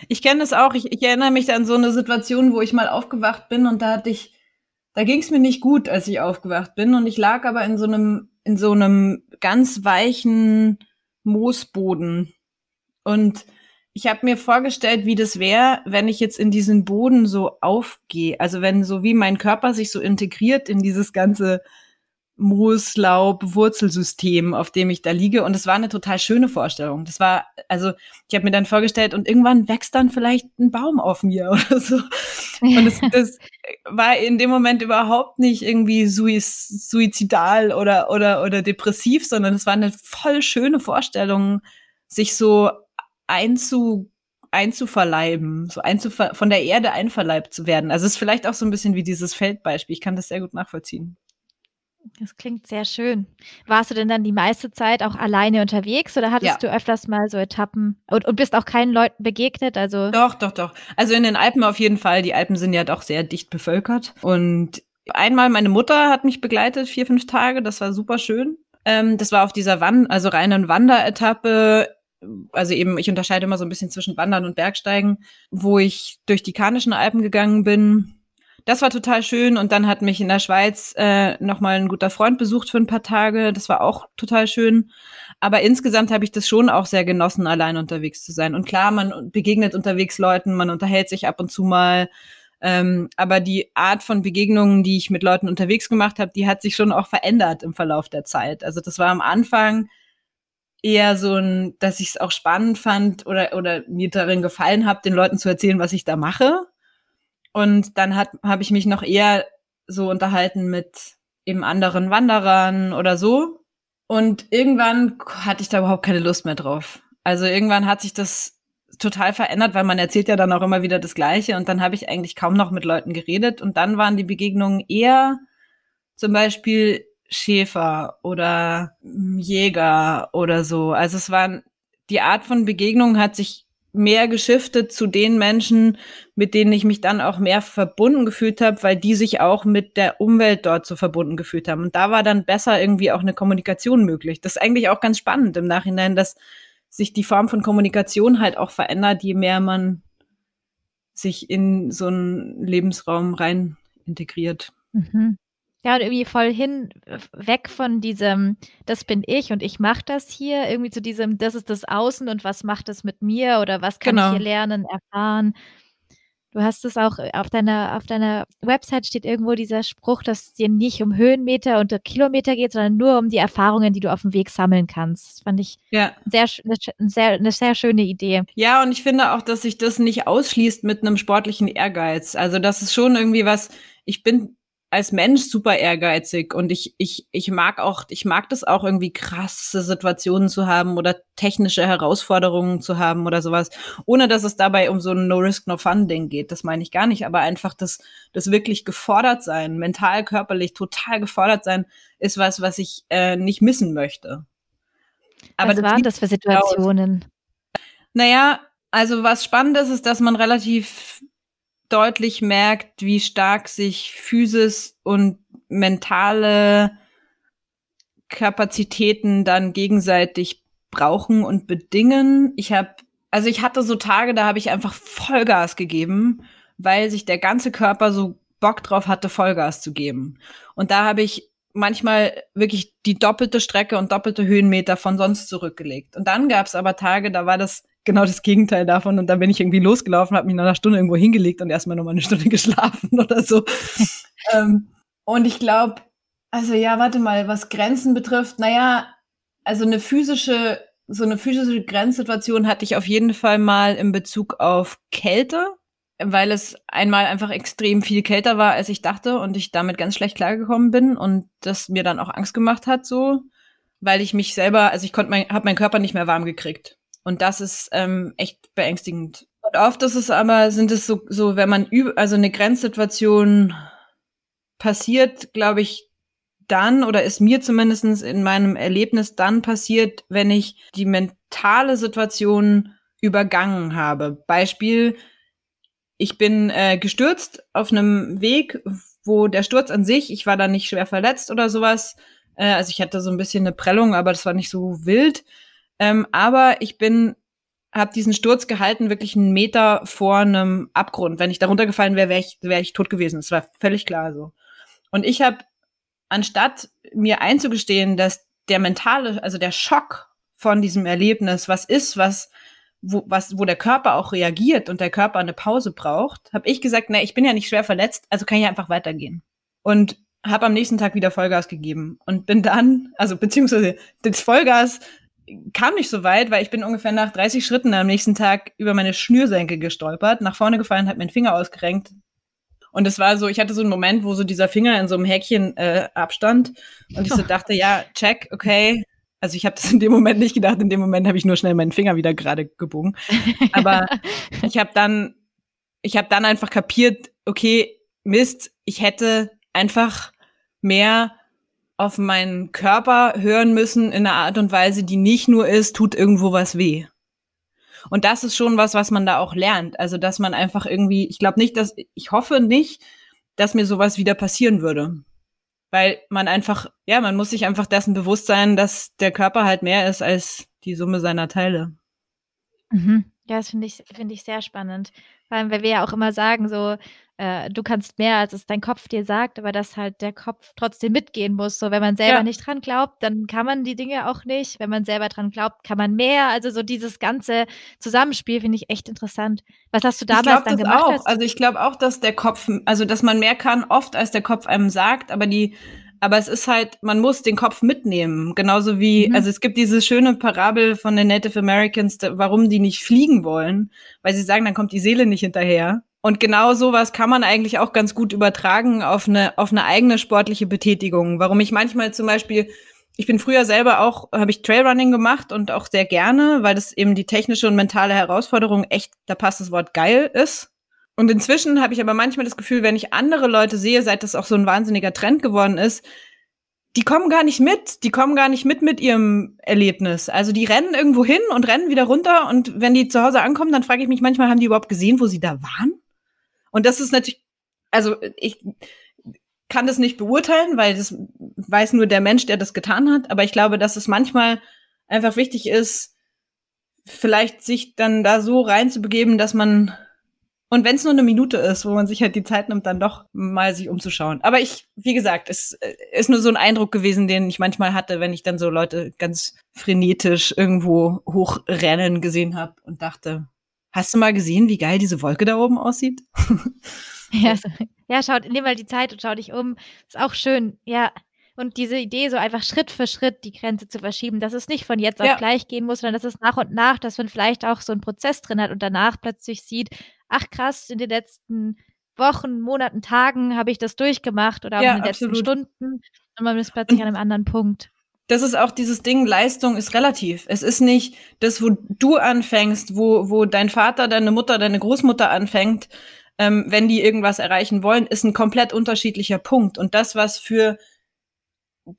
Ich kenne es auch. Ich, ich, erinnere mich an so eine Situation, wo ich mal aufgewacht bin und da hatte ich da ging es mir nicht gut, als ich aufgewacht bin. Und ich lag aber in so einem, in so einem ganz weichen Moosboden. Und ich habe mir vorgestellt, wie das wäre, wenn ich jetzt in diesen Boden so aufgehe. Also wenn so wie mein Körper sich so integriert in dieses ganze Mooslaub-Wurzelsystem, auf dem ich da liege. Und es war eine total schöne Vorstellung. Das war, also ich habe mir dann vorgestellt, und irgendwann wächst dann vielleicht ein Baum auf mir oder so. Und das, das war in dem Moment überhaupt nicht irgendwie suizidal oder, oder, oder depressiv, sondern es war eine voll schöne Vorstellung, sich so einzu, einzuverleiben, so einzuver von der Erde einverleibt zu werden. Also es ist vielleicht auch so ein bisschen wie dieses Feldbeispiel. Ich kann das sehr gut nachvollziehen. Das klingt sehr schön. Warst du denn dann die meiste Zeit auch alleine unterwegs oder hattest ja. du öfters mal so Etappen und, und bist auch keinen Leuten begegnet? Also doch, doch, doch. Also in den Alpen auf jeden Fall. Die Alpen sind ja doch sehr dicht bevölkert. Und einmal meine Mutter hat mich begleitet, vier, fünf Tage. Das war super schön. Ähm, das war auf dieser Wand, also reinen Wanderetappe. Also eben, ich unterscheide immer so ein bisschen zwischen Wandern und Bergsteigen, wo ich durch die Karnischen Alpen gegangen bin das war total schön. Und dann hat mich in der Schweiz äh, nochmal ein guter Freund besucht für ein paar Tage. Das war auch total schön. Aber insgesamt habe ich das schon auch sehr genossen, allein unterwegs zu sein. Und klar, man begegnet unterwegs Leuten, man unterhält sich ab und zu mal. Ähm, aber die Art von Begegnungen, die ich mit Leuten unterwegs gemacht habe, die hat sich schon auch verändert im Verlauf der Zeit. Also das war am Anfang eher so ein, dass ich es auch spannend fand oder, oder mir darin gefallen habe, den Leuten zu erzählen, was ich da mache. Und dann habe ich mich noch eher so unterhalten mit eben anderen Wanderern oder so. Und irgendwann hatte ich da überhaupt keine Lust mehr drauf. Also irgendwann hat sich das total verändert, weil man erzählt ja dann auch immer wieder das Gleiche und dann habe ich eigentlich kaum noch mit Leuten geredet und dann waren die Begegnungen eher zum Beispiel Schäfer oder Jäger oder so. Also es waren, die Art von Begegnung hat sich mehr geschiftet zu den Menschen, mit denen ich mich dann auch mehr verbunden gefühlt habe, weil die sich auch mit der Umwelt dort so verbunden gefühlt haben. Und da war dann besser irgendwie auch eine Kommunikation möglich. Das ist eigentlich auch ganz spannend im Nachhinein, dass sich die Form von Kommunikation halt auch verändert, je mehr man sich in so einen Lebensraum rein integriert. Mhm. Ja, und irgendwie voll hin, weg von diesem, das bin ich und ich mache das hier, irgendwie zu diesem, das ist das Außen und was macht es mit mir oder was kann genau. ich hier lernen, erfahren. Du hast es auch auf deiner, auf deiner Website steht irgendwo dieser Spruch, dass es dir nicht um Höhenmeter und Kilometer geht, sondern nur um die Erfahrungen, die du auf dem Weg sammeln kannst. Das fand ich ja. sehr, eine, sehr, eine sehr schöne Idee. Ja, und ich finde auch, dass sich das nicht ausschließt mit einem sportlichen Ehrgeiz. Also das ist schon irgendwie was, ich bin als Mensch super ehrgeizig und ich, ich, ich mag auch, ich mag das auch irgendwie krasse Situationen zu haben oder technische Herausforderungen zu haben oder sowas, ohne dass es dabei um so ein No-Risk, No-Fun-Ding geht. Das meine ich gar nicht, aber einfach das, das wirklich gefordert sein, mental, körperlich total gefordert sein, ist was, was ich äh, nicht missen möchte. Aber was waren das für Situationen? Naja, also was spannend ist, ist, dass man relativ deutlich merkt, wie stark sich Physis und mentale Kapazitäten dann gegenseitig brauchen und bedingen. Ich habe, also ich hatte so Tage, da habe ich einfach Vollgas gegeben, weil sich der ganze Körper so Bock drauf hatte, Vollgas zu geben. Und da habe ich manchmal wirklich die doppelte Strecke und doppelte Höhenmeter von sonst zurückgelegt. Und dann gab es aber Tage, da war das genau das Gegenteil davon. Und dann bin ich irgendwie losgelaufen, habe mich nach einer Stunde irgendwo hingelegt und erstmal nochmal eine Stunde geschlafen oder so. ähm, und ich glaube, also ja, warte mal, was Grenzen betrifft, naja, also eine physische, so eine physische Grenzsituation hatte ich auf jeden Fall mal in Bezug auf Kälte, weil es einmal einfach extrem viel kälter war, als ich dachte und ich damit ganz schlecht klargekommen bin und das mir dann auch Angst gemacht hat, so, weil ich mich selber, also ich konnte mein, habe meinen Körper nicht mehr warm gekriegt. Und das ist ähm, echt beängstigend. Und oft ist es aber, sind es so, so wenn man über, also eine Grenzsituation passiert, glaube ich, dann oder ist mir zumindestens in meinem Erlebnis dann passiert, wenn ich die mentale Situation übergangen habe. Beispiel, ich bin äh, gestürzt auf einem Weg, wo der Sturz an sich, ich war da nicht schwer verletzt oder sowas. Äh, also ich hatte so ein bisschen eine Prellung, aber das war nicht so wild. Ähm, aber ich bin, habe diesen Sturz gehalten, wirklich einen Meter vor einem Abgrund. Wenn ich da runtergefallen wäre, wäre ich, wär ich tot gewesen. Das war völlig klar so. Und ich habe, anstatt mir einzugestehen, dass der mentale, also der Schock von diesem Erlebnis was ist, was wo, was, wo der Körper auch reagiert und der Körper eine Pause braucht, habe ich gesagt, na, ich bin ja nicht schwer verletzt, also kann ich einfach weitergehen. Und habe am nächsten Tag wieder Vollgas gegeben und bin dann, also beziehungsweise das Vollgas kam nicht so weit, weil ich bin ungefähr nach 30 Schritten am nächsten Tag über meine Schnürsenkel gestolpert, nach vorne gefallen, hat meinen Finger ausgerenkt. Und es war so, ich hatte so einen Moment, wo so dieser Finger in so einem Häkchen äh, abstand und ich so dachte, ja, check, okay. Also ich habe das in dem Moment nicht gedacht, in dem Moment habe ich nur schnell meinen Finger wieder gerade gebogen. Aber ich habe dann, ich habe dann einfach kapiert, okay, Mist, ich hätte einfach mehr auf meinen Körper hören müssen in einer Art und Weise, die nicht nur ist, tut irgendwo was weh. Und das ist schon was, was man da auch lernt. Also, dass man einfach irgendwie, ich glaube nicht, dass, ich hoffe nicht, dass mir sowas wieder passieren würde. Weil man einfach, ja, man muss sich einfach dessen bewusst sein, dass der Körper halt mehr ist als die Summe seiner Teile. Mhm. Ja, das finde ich, finde ich sehr spannend. Vor allem, weil wir ja auch immer sagen, so, äh, du kannst mehr, als es dein Kopf dir sagt, aber dass halt der Kopf trotzdem mitgehen muss. So, wenn man selber ja. nicht dran glaubt, dann kann man die Dinge auch nicht. Wenn man selber dran glaubt, kann man mehr. Also so dieses ganze Zusammenspiel finde ich echt interessant. Was hast du damals dann gemacht? Auch. Also ich glaube auch, dass der Kopf, also dass man mehr kann oft, als der Kopf einem sagt, aber die aber es ist halt, man muss den Kopf mitnehmen. Genauso wie, mhm. also es gibt diese schöne Parabel von den Native Americans, warum die nicht fliegen wollen, weil sie sagen, dann kommt die Seele nicht hinterher. Und genau sowas kann man eigentlich auch ganz gut übertragen auf eine, auf eine eigene sportliche Betätigung. Warum ich manchmal zum Beispiel ich bin früher selber auch, habe ich Trailrunning gemacht und auch sehr gerne, weil das eben die technische und mentale Herausforderung echt, da passt das Wort geil ist. Und inzwischen habe ich aber manchmal das Gefühl, wenn ich andere Leute sehe, seit das auch so ein wahnsinniger Trend geworden ist, die kommen gar nicht mit, die kommen gar nicht mit mit ihrem Erlebnis. Also die rennen irgendwo hin und rennen wieder runter und wenn die zu Hause ankommen, dann frage ich mich manchmal, haben die überhaupt gesehen, wo sie da waren? Und das ist natürlich, also ich kann das nicht beurteilen, weil das weiß nur der Mensch, der das getan hat. Aber ich glaube, dass es manchmal einfach wichtig ist, vielleicht sich dann da so reinzubegeben, dass man und wenn es nur eine Minute ist, wo man sich halt die Zeit nimmt, dann doch mal sich umzuschauen. Aber ich, wie gesagt, es äh, ist nur so ein Eindruck gewesen, den ich manchmal hatte, wenn ich dann so Leute ganz frenetisch irgendwo hochrennen gesehen habe und dachte, hast du mal gesehen, wie geil diese Wolke da oben aussieht? ja, so, ja, schaut, nimm mal die Zeit und schau dich um. Ist auch schön, ja. Und diese Idee, so einfach Schritt für Schritt die Grenze zu verschieben, dass es nicht von jetzt auf ja. gleich gehen muss, sondern dass es nach und nach, dass man vielleicht auch so einen Prozess drin hat und danach plötzlich sieht, ach krass, in den letzten Wochen, Monaten, Tagen habe ich das durchgemacht oder ja, in den absolut. letzten Stunden und man ist plötzlich und an einem anderen Punkt. Das ist auch dieses Ding, Leistung ist relativ. Es ist nicht das, wo du anfängst, wo, wo dein Vater, deine Mutter, deine Großmutter anfängt, ähm, wenn die irgendwas erreichen wollen, ist ein komplett unterschiedlicher Punkt. Und das, was für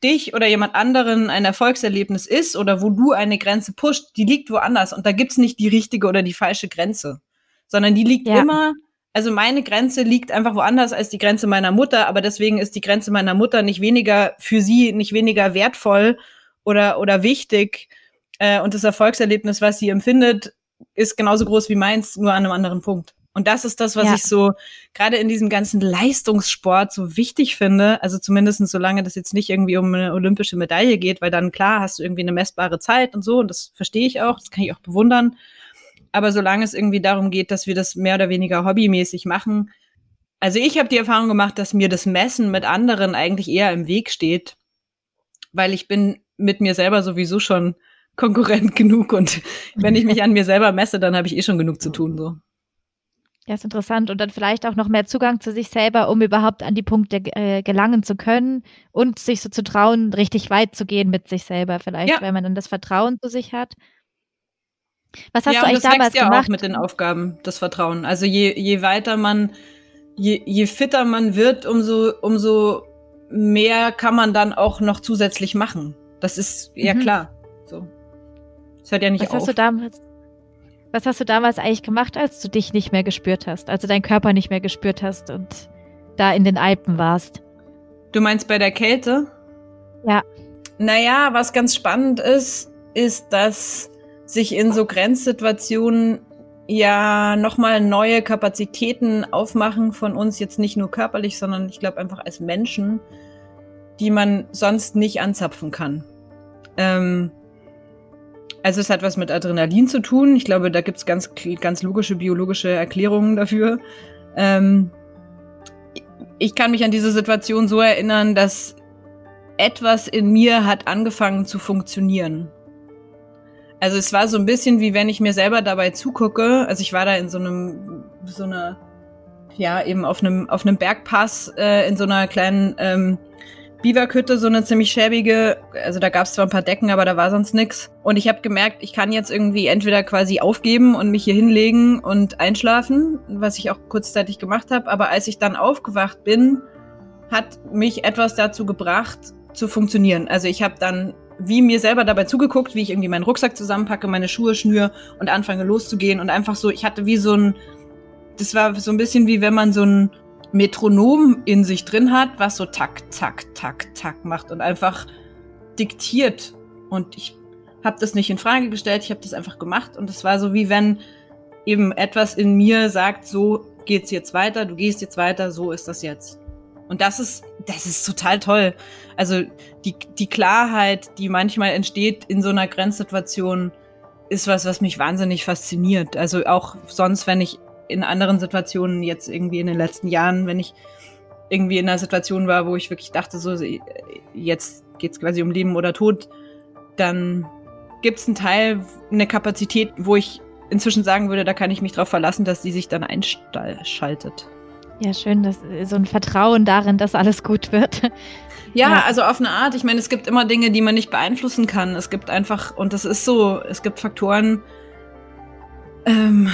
dich oder jemand anderen ein Erfolgserlebnis ist oder wo du eine Grenze pusht, die liegt woanders. Und da gibt's nicht die richtige oder die falsche Grenze sondern die liegt ja. immer, also meine Grenze liegt einfach woanders als die Grenze meiner Mutter, aber deswegen ist die Grenze meiner Mutter nicht weniger für sie, nicht weniger wertvoll oder, oder wichtig. Äh, und das Erfolgserlebnis, was sie empfindet, ist genauso groß wie meins, nur an einem anderen Punkt. Und das ist das, was ja. ich so gerade in diesem ganzen Leistungssport so wichtig finde. Also zumindest solange das jetzt nicht irgendwie um eine olympische Medaille geht, weil dann klar hast du irgendwie eine messbare Zeit und so. Und das verstehe ich auch, das kann ich auch bewundern. Aber solange es irgendwie darum geht, dass wir das mehr oder weniger hobbymäßig machen, also ich habe die Erfahrung gemacht, dass mir das Messen mit anderen eigentlich eher im Weg steht, weil ich bin mit mir selber sowieso schon Konkurrent genug und wenn ich mich an mir selber messe, dann habe ich eh schon genug zu tun so. Ja, ist interessant. Und dann vielleicht auch noch mehr Zugang zu sich selber, um überhaupt an die Punkte äh, gelangen zu können und sich so zu trauen, richtig weit zu gehen mit sich selber vielleicht, ja. wenn man dann das Vertrauen zu sich hat. Was hast ja, du eigentlich das damals wächst ja gemacht? auch mit den Aufgaben, das Vertrauen. Also je, je weiter man, je, je fitter man wird, umso, umso mehr kann man dann auch noch zusätzlich machen. Das ist ja mhm. klar. So. Das hört ja nicht was auf. Hast du damals, was hast du damals eigentlich gemacht, als du dich nicht mehr gespürt hast, als du deinen Körper nicht mehr gespürt hast und da in den Alpen warst? Du meinst bei der Kälte? Ja. Naja, was ganz spannend ist, ist, dass sich in so Grenzsituationen ja nochmal neue Kapazitäten aufmachen von uns, jetzt nicht nur körperlich, sondern ich glaube einfach als Menschen, die man sonst nicht anzapfen kann. Ähm, also es hat was mit Adrenalin zu tun. Ich glaube, da gibt's ganz, ganz logische biologische Erklärungen dafür. Ähm, ich kann mich an diese Situation so erinnern, dass etwas in mir hat angefangen zu funktionieren. Also es war so ein bisschen wie wenn ich mir selber dabei zugucke. Also ich war da in so einem, so einer, ja, eben auf einem, auf einem Bergpass äh, in so einer kleinen ähm, Biwakhütte, so eine ziemlich schäbige. Also da gab es zwar ein paar Decken, aber da war sonst nix. Und ich habe gemerkt, ich kann jetzt irgendwie entweder quasi aufgeben und mich hier hinlegen und einschlafen, was ich auch kurzzeitig gemacht habe. Aber als ich dann aufgewacht bin, hat mich etwas dazu gebracht, zu funktionieren. Also ich habe dann wie mir selber dabei zugeguckt, wie ich irgendwie meinen Rucksack zusammenpacke, meine Schuhe schnür und anfange loszugehen und einfach so, ich hatte wie so ein, das war so ein bisschen wie wenn man so ein Metronom in sich drin hat, was so tak, tak, tak, tak macht und einfach diktiert. Und ich habe das nicht in Frage gestellt, ich habe das einfach gemacht und es war so wie wenn eben etwas in mir sagt, so geht's jetzt weiter, du gehst jetzt weiter, so ist das jetzt. Und das ist, das ist total toll. Also die, die Klarheit, die manchmal entsteht in so einer Grenzsituation, ist was, was mich wahnsinnig fasziniert. Also auch sonst, wenn ich in anderen Situationen jetzt irgendwie in den letzten Jahren, wenn ich irgendwie in einer Situation war, wo ich wirklich dachte, so jetzt geht's quasi um Leben oder Tod, dann gibt's einen Teil, eine Kapazität, wo ich inzwischen sagen würde, da kann ich mich drauf verlassen, dass sie sich dann einschaltet. Ja, schön, dass so ein Vertrauen darin, dass alles gut wird. Ja, ja, also auf eine Art. Ich meine, es gibt immer Dinge, die man nicht beeinflussen kann. Es gibt einfach, und das ist so, es gibt Faktoren, ähm,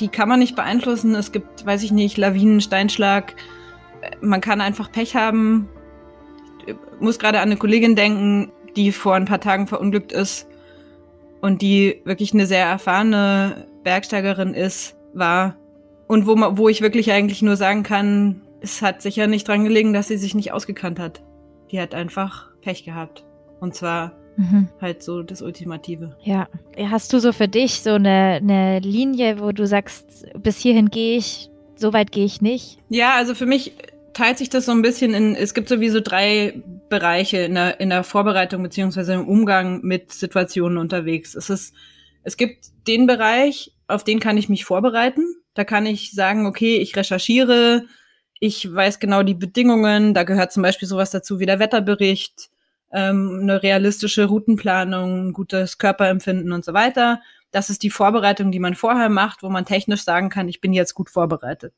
die kann man nicht beeinflussen. Es gibt, weiß ich nicht, Lawinen, Steinschlag. Man kann einfach Pech haben. Ich muss gerade an eine Kollegin denken, die vor ein paar Tagen verunglückt ist und die wirklich eine sehr erfahrene Bergsteigerin ist, war. Und wo, man, wo ich wirklich eigentlich nur sagen kann, es hat sicher nicht dran gelegen, dass sie sich nicht ausgekannt hat. Die hat einfach Pech gehabt. Und zwar mhm. halt so das Ultimative. Ja. Hast du so für dich so eine, eine Linie, wo du sagst, bis hierhin gehe ich, so weit gehe ich nicht? Ja, also für mich teilt sich das so ein bisschen in, es gibt sowieso drei Bereiche in der, in der Vorbereitung beziehungsweise im Umgang mit Situationen unterwegs. Es ist, es gibt den Bereich, auf den kann ich mich vorbereiten. Da kann ich sagen, okay, ich recherchiere, ich weiß genau die Bedingungen, da gehört zum Beispiel sowas dazu wie der Wetterbericht, ähm, eine realistische Routenplanung, gutes Körperempfinden und so weiter. Das ist die Vorbereitung, die man vorher macht, wo man technisch sagen kann, ich bin jetzt gut vorbereitet.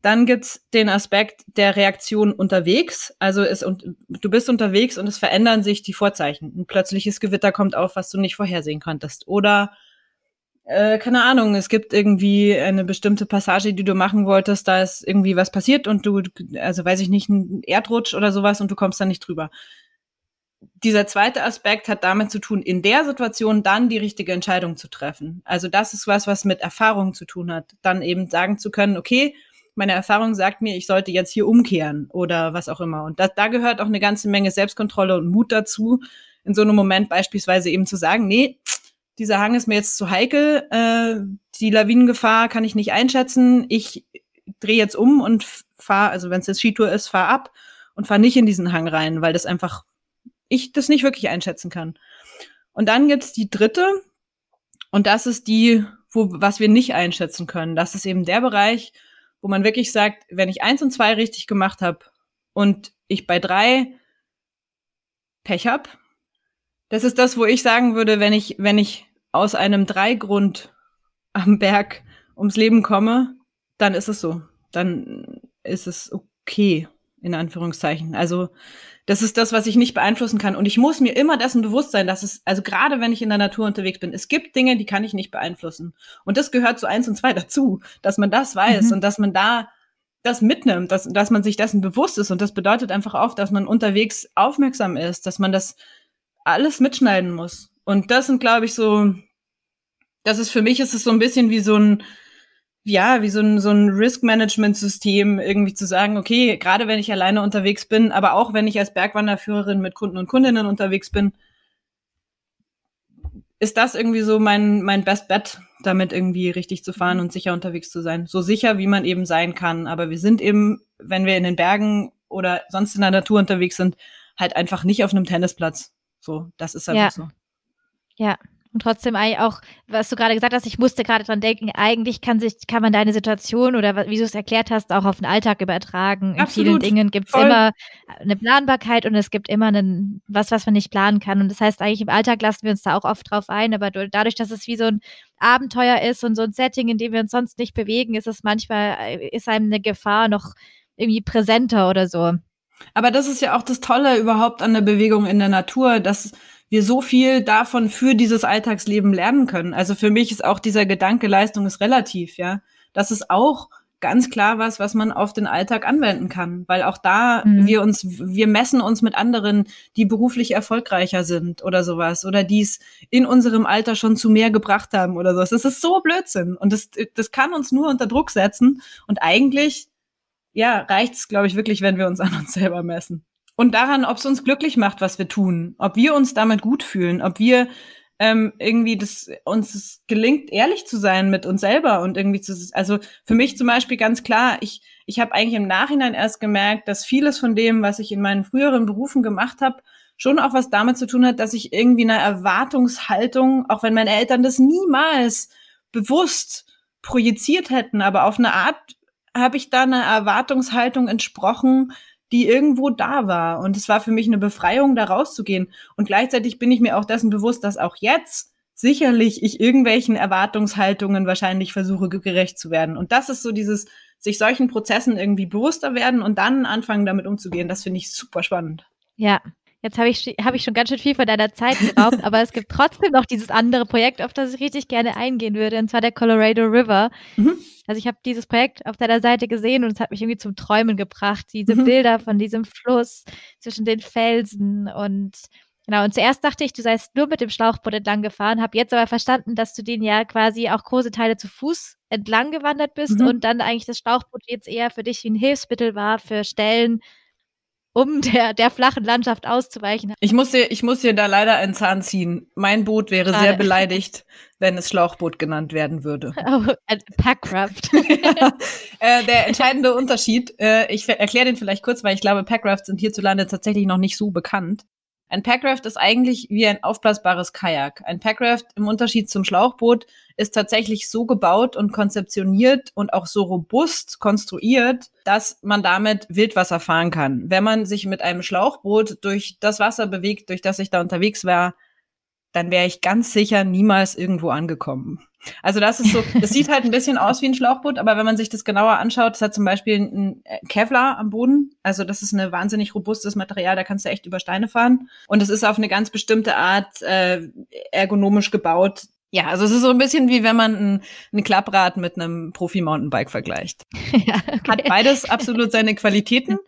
Dann gibt's den Aspekt der Reaktion unterwegs. Also es, und, du bist unterwegs und es verändern sich die Vorzeichen. Ein plötzliches Gewitter kommt auf, was du nicht vorhersehen konntest. Oder äh, keine Ahnung, es gibt irgendwie eine bestimmte Passage, die du machen wolltest, da ist irgendwie was passiert und du, also weiß ich nicht, ein Erdrutsch oder sowas und du kommst da nicht drüber. Dieser zweite Aspekt hat damit zu tun, in der Situation dann die richtige Entscheidung zu treffen. Also das ist was, was mit Erfahrung zu tun hat. Dann eben sagen zu können, okay, meine Erfahrung sagt mir, ich sollte jetzt hier umkehren oder was auch immer. Und da, da gehört auch eine ganze Menge Selbstkontrolle und Mut dazu, in so einem Moment beispielsweise eben zu sagen, nee, dieser Hang ist mir jetzt zu heikel, äh, die Lawinengefahr kann ich nicht einschätzen, ich drehe jetzt um und fahre, also wenn es jetzt Skitour ist, fahr ab und fahr nicht in diesen Hang rein, weil das einfach, ich das nicht wirklich einschätzen kann. Und dann gibt's die dritte, und das ist die, wo, was wir nicht einschätzen können. Das ist eben der Bereich, wo man wirklich sagt, wenn ich eins und zwei richtig gemacht habe und ich bei drei Pech hab, das ist das, wo ich sagen würde, wenn ich, wenn ich aus einem Dreigrund am Berg ums Leben komme, dann ist es so. Dann ist es okay, in Anführungszeichen. Also, das ist das, was ich nicht beeinflussen kann. Und ich muss mir immer dessen bewusst sein, dass es, also gerade wenn ich in der Natur unterwegs bin, es gibt Dinge, die kann ich nicht beeinflussen. Und das gehört zu eins und zwei dazu, dass man das weiß mhm. und dass man da das mitnimmt, dass, dass man sich dessen bewusst ist. Und das bedeutet einfach auch, dass man unterwegs aufmerksam ist, dass man das alles mitschneiden muss. Und das sind, glaube ich, so, das ist für mich ist es so ein bisschen wie so ein, ja, wie so ein, so ein Risk-Management-System, irgendwie zu sagen, okay, gerade wenn ich alleine unterwegs bin, aber auch wenn ich als Bergwanderführerin mit Kunden und Kundinnen unterwegs bin, ist das irgendwie so mein, mein Best Bet, damit irgendwie richtig zu fahren und sicher unterwegs zu sein. So sicher, wie man eben sein kann. Aber wir sind eben, wenn wir in den Bergen oder sonst in der Natur unterwegs sind, halt einfach nicht auf einem Tennisplatz. So, das ist einfach ja. so. Ja. Und trotzdem eigentlich auch, was du gerade gesagt hast, ich musste gerade dran denken, eigentlich kann sich, kann man deine Situation oder wie du es erklärt hast, auch auf den Alltag übertragen. In Absolut. vielen Dingen gibt es immer eine Planbarkeit und es gibt immer einen, was, was man nicht planen kann. Und das heißt, eigentlich im Alltag lassen wir uns da auch oft drauf ein, aber dadurch, dass es wie so ein Abenteuer ist und so ein Setting, in dem wir uns sonst nicht bewegen, ist es manchmal, äh, ist einem eine Gefahr noch irgendwie präsenter oder so. Aber das ist ja auch das Tolle überhaupt an der Bewegung in der Natur, dass wir so viel davon für dieses Alltagsleben lernen können. Also für mich ist auch dieser Gedanke, Leistung ist relativ, ja. Das ist auch ganz klar was, was man auf den Alltag anwenden kann, weil auch da mhm. wir uns, wir messen uns mit anderen, die beruflich erfolgreicher sind oder sowas oder die es in unserem Alter schon zu mehr gebracht haben oder sowas. Das ist so Blödsinn und das, das kann uns nur unter Druck setzen und eigentlich ja, reicht's, glaube ich, wirklich, wenn wir uns an uns selber messen. Und daran, ob es uns glücklich macht, was wir tun, ob wir uns damit gut fühlen, ob wir ähm, irgendwie das uns es gelingt, ehrlich zu sein mit uns selber und irgendwie zu, also für mich zum Beispiel ganz klar, ich ich habe eigentlich im Nachhinein erst gemerkt, dass vieles von dem, was ich in meinen früheren Berufen gemacht habe, schon auch was damit zu tun hat, dass ich irgendwie eine Erwartungshaltung, auch wenn meine Eltern das niemals bewusst projiziert hätten, aber auf eine Art habe ich da eine Erwartungshaltung entsprochen, die irgendwo da war. Und es war für mich eine Befreiung, da rauszugehen. Und gleichzeitig bin ich mir auch dessen bewusst, dass auch jetzt sicherlich ich irgendwelchen Erwartungshaltungen wahrscheinlich versuche, gerecht zu werden. Und das ist so dieses sich solchen Prozessen irgendwie bewusster werden und dann anfangen, damit umzugehen. Das finde ich super spannend. Ja, Jetzt habe ich, hab ich schon ganz schön viel von deiner Zeit geraubt, aber es gibt trotzdem noch dieses andere Projekt, auf das ich richtig gerne eingehen würde, und zwar der Colorado River. Mhm. Also ich habe dieses Projekt auf deiner Seite gesehen und es hat mich irgendwie zum Träumen gebracht. Diese mhm. Bilder von diesem Fluss zwischen den Felsen und genau. Und zuerst dachte ich, du seist nur mit dem Schlauchboot entlang gefahren, habe jetzt aber verstanden, dass du den ja quasi auch große Teile zu Fuß entlang gewandert bist mhm. und dann eigentlich das Schlauchboot jetzt eher für dich wie ein Hilfsmittel war für Stellen, um der, der flachen Landschaft auszuweichen. Ich muss, dir, ich muss dir da leider einen Zahn ziehen. Mein Boot wäre Schade. sehr beleidigt, wenn es Schlauchboot genannt werden würde. Oh, Packraft. ja, äh, der entscheidende Unterschied, äh, ich erkläre den vielleicht kurz, weil ich glaube, Packrafts sind hierzulande tatsächlich noch nicht so bekannt. Ein Packraft ist eigentlich wie ein aufblasbares Kajak. Ein Packraft im Unterschied zum Schlauchboot ist tatsächlich so gebaut und konzeptioniert und auch so robust konstruiert, dass man damit Wildwasser fahren kann. Wenn man sich mit einem Schlauchboot durch das Wasser bewegt, durch das ich da unterwegs war, dann wäre ich ganz sicher niemals irgendwo angekommen. Also das ist so, das sieht halt ein bisschen aus wie ein Schlauchboot, aber wenn man sich das genauer anschaut, es hat zum Beispiel ein Kevlar am Boden. Also das ist ein wahnsinnig robustes Material, da kannst du echt über Steine fahren. Und es ist auf eine ganz bestimmte Art äh, ergonomisch gebaut. Ja, also es ist so ein bisschen wie wenn man ein, ein Klapprad mit einem Profi-Mountainbike vergleicht. Ja, okay. Hat beides absolut seine Qualitäten.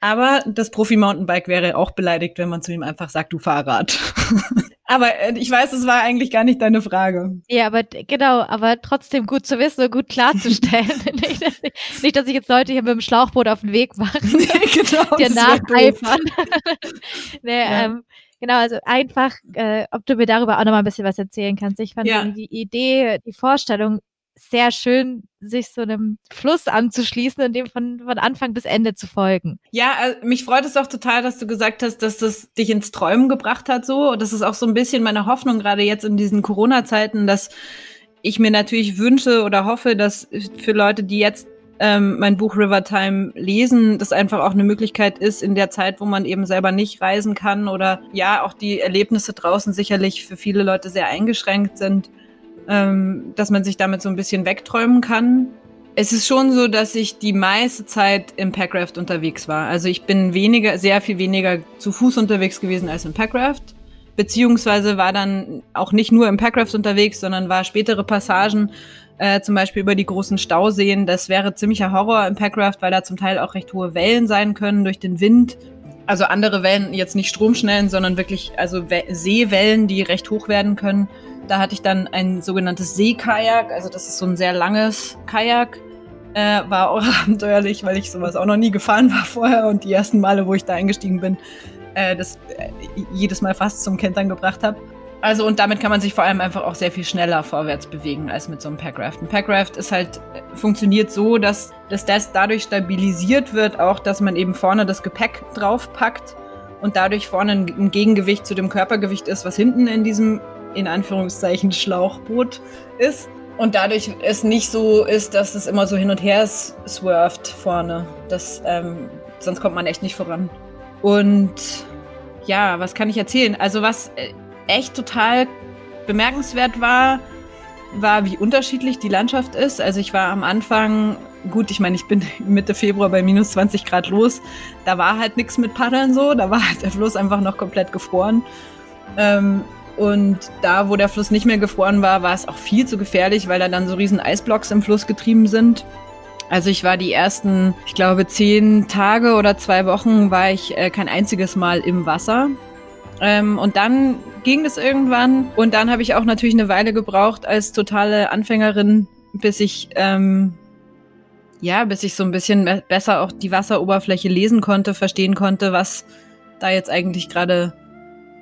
Aber das Profi-Mountainbike wäre auch beleidigt, wenn man zu ihm einfach sagt, du Fahrrad. aber äh, ich weiß, es war eigentlich gar nicht deine Frage. Ja, aber genau, aber trotzdem gut zu wissen und gut klarzustellen. nicht, dass ich, nicht, dass ich jetzt Leute hier mit dem Schlauchboot auf den Weg mache. nee, genau, dir nacheifern. nee, ja. ähm, Genau, also einfach, äh, ob du mir darüber auch noch mal ein bisschen was erzählen kannst. Ich fand ja. die Idee, die Vorstellung sehr schön, sich so einem Fluss anzuschließen und dem von, von Anfang bis Ende zu folgen. Ja, also mich freut es auch total, dass du gesagt hast, dass das dich ins Träumen gebracht hat so. Und das ist auch so ein bisschen meine Hoffnung, gerade jetzt in diesen Corona-Zeiten, dass ich mir natürlich wünsche oder hoffe, dass für Leute, die jetzt ähm, mein Buch Rivertime lesen, das einfach auch eine Möglichkeit ist in der Zeit, wo man eben selber nicht reisen kann oder ja, auch die Erlebnisse draußen sicherlich für viele Leute sehr eingeschränkt sind, ähm, dass man sich damit so ein bisschen wegträumen kann. Es ist schon so, dass ich die meiste Zeit im Packraft unterwegs war. Also ich bin weniger, sehr viel weniger zu Fuß unterwegs gewesen als im Packraft. Beziehungsweise war dann auch nicht nur im Packraft unterwegs, sondern war spätere Passagen, äh, zum Beispiel über die großen Stauseen. Das wäre ziemlicher Horror im Packraft, weil da zum Teil auch recht hohe Wellen sein können durch den Wind. Also andere Wellen, jetzt nicht Stromschnellen, sondern wirklich also Seewellen, die recht hoch werden können. Da hatte ich dann ein sogenanntes Seekajak, also das ist so ein sehr langes Kajak. Äh, war auch abenteuerlich, weil ich sowas auch noch nie gefahren war vorher und die ersten Male, wo ich da eingestiegen bin, äh, das äh, jedes Mal fast zum Kentern gebracht habe. Also und damit kann man sich vor allem einfach auch sehr viel schneller vorwärts bewegen als mit so einem Packraft. Ein Packraft ist halt äh, funktioniert so, dass, dass das dadurch stabilisiert wird, auch dass man eben vorne das Gepäck draufpackt und dadurch vorne ein Gegengewicht zu dem Körpergewicht ist, was hinten in diesem in Anführungszeichen Schlauchboot ist. Und dadurch es nicht so ist, dass es immer so hin und her swerft vorne. Das, ähm, sonst kommt man echt nicht voran. Und ja, was kann ich erzählen? Also was äh, echt total bemerkenswert war, war, wie unterschiedlich die Landschaft ist. Also ich war am Anfang, gut, ich meine, ich bin Mitte Februar bei minus 20 Grad los. Da war halt nichts mit Paddeln so, da war halt der Fluss einfach noch komplett gefroren. Ähm, und da, wo der Fluss nicht mehr gefroren war, war es auch viel zu gefährlich, weil da dann so riesen Eisblocks im Fluss getrieben sind. Also ich war die ersten, ich glaube, zehn Tage oder zwei Wochen war ich äh, kein einziges Mal im Wasser. Ähm, und dann ging es irgendwann. Und dann habe ich auch natürlich eine Weile gebraucht als totale Anfängerin, bis ich ähm, ja, bis ich so ein bisschen besser auch die Wasseroberfläche lesen konnte, verstehen konnte, was da jetzt eigentlich gerade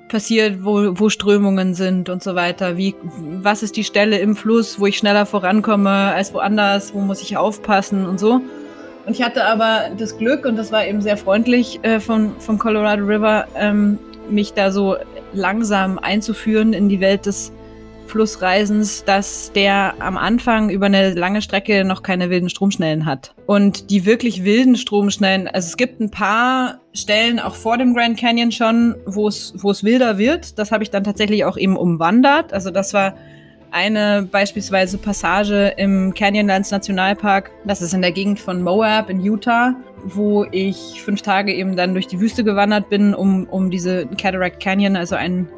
passiert, wo, wo Strömungen sind und so weiter. Wie, was ist die Stelle im Fluss, wo ich schneller vorankomme als woanders, wo muss ich aufpassen und so. Und ich hatte aber das Glück, und das war eben sehr freundlich äh, von, vom Colorado River, ähm, mich da so langsam einzuführen in die Welt des Flussreisens, dass der am Anfang über eine lange Strecke noch keine wilden Stromschnellen hat. Und die wirklich wilden Stromschnellen, also es gibt ein paar Stellen auch vor dem Grand Canyon schon, wo es, wilder wird. Das habe ich dann tatsächlich auch eben umwandert. Also das war eine beispielsweise Passage im Canyonlands Nationalpark. Das ist in der Gegend von Moab in Utah, wo ich fünf Tage eben dann durch die Wüste gewandert bin, um, um diese Cataract Canyon, also ein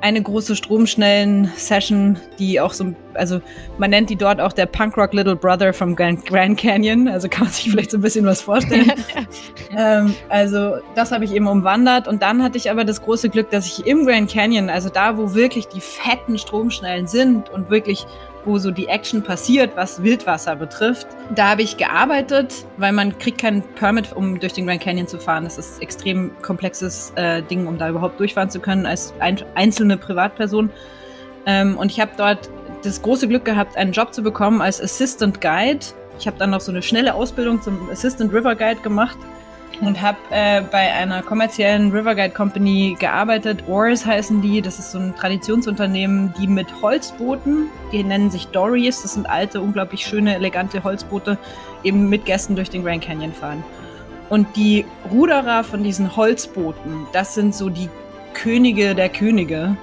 eine große Stromschnellen-Session, die auch so, also man nennt die dort auch der Punkrock Little Brother vom Grand, Canyon, also kann man sich vielleicht so ein bisschen was vorstellen. ähm, also das habe ich eben umwandert und dann hatte ich aber das große Glück, dass ich im Grand Canyon, also da, wo wirklich die fetten Stromschnellen sind und wirklich wo so die Action passiert, was Wildwasser betrifft. Da habe ich gearbeitet, weil man kriegt keinen Permit, um durch den Grand Canyon zu fahren. Das ist ein extrem komplexes äh, Ding, um da überhaupt durchfahren zu können als ein, einzelne Privatperson. Ähm, und ich habe dort das große Glück gehabt, einen Job zu bekommen als Assistant Guide. Ich habe dann noch so eine schnelle Ausbildung zum Assistant River Guide gemacht und habe äh, bei einer kommerziellen River Guide Company gearbeitet. Oars heißen die. Das ist so ein Traditionsunternehmen, die mit Holzbooten, die nennen sich Dories, das sind alte, unglaublich schöne, elegante Holzboote, eben mit Gästen durch den Grand Canyon fahren. Und die Ruderer von diesen Holzbooten, das sind so die Könige der Könige,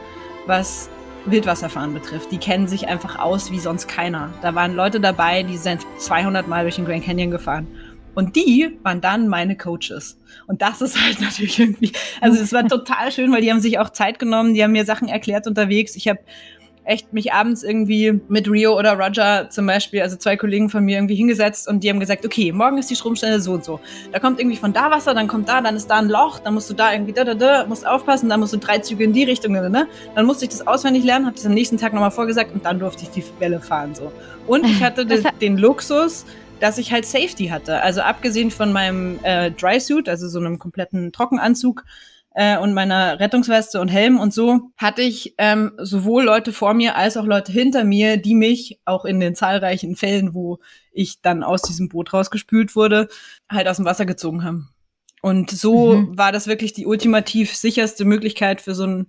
was Wildwasserfahren betrifft. Die kennen sich einfach aus wie sonst keiner. Da waren Leute dabei, die sind 200 Mal durch den Grand Canyon gefahren. Und die waren dann meine Coaches. Und das ist halt natürlich irgendwie, also es war total schön, weil die haben sich auch Zeit genommen, die haben mir Sachen erklärt unterwegs. Ich habe echt mich abends irgendwie mit Rio oder Roger zum Beispiel, also zwei Kollegen von mir irgendwie hingesetzt und die haben gesagt, okay, morgen ist die Stromstelle so und so. Da kommt irgendwie von da Wasser, dann kommt da, dann ist da ein Loch, dann musst du da irgendwie da, da, da, musst aufpassen, dann musst du drei Züge in die Richtung, da, da, Dann musste ich das auswendig lernen, habe das am nächsten Tag nochmal vorgesagt und dann durfte ich die Welle fahren, so. Und ich hatte den, den Luxus, dass ich halt Safety hatte. Also abgesehen von meinem äh, Dry Suit, also so einem kompletten Trockenanzug äh, und meiner Rettungsweste und Helm und so, hatte ich ähm, sowohl Leute vor mir als auch Leute hinter mir, die mich auch in den zahlreichen Fällen, wo ich dann aus diesem Boot rausgespült wurde, halt aus dem Wasser gezogen haben. Und so mhm. war das wirklich die ultimativ sicherste Möglichkeit für so ein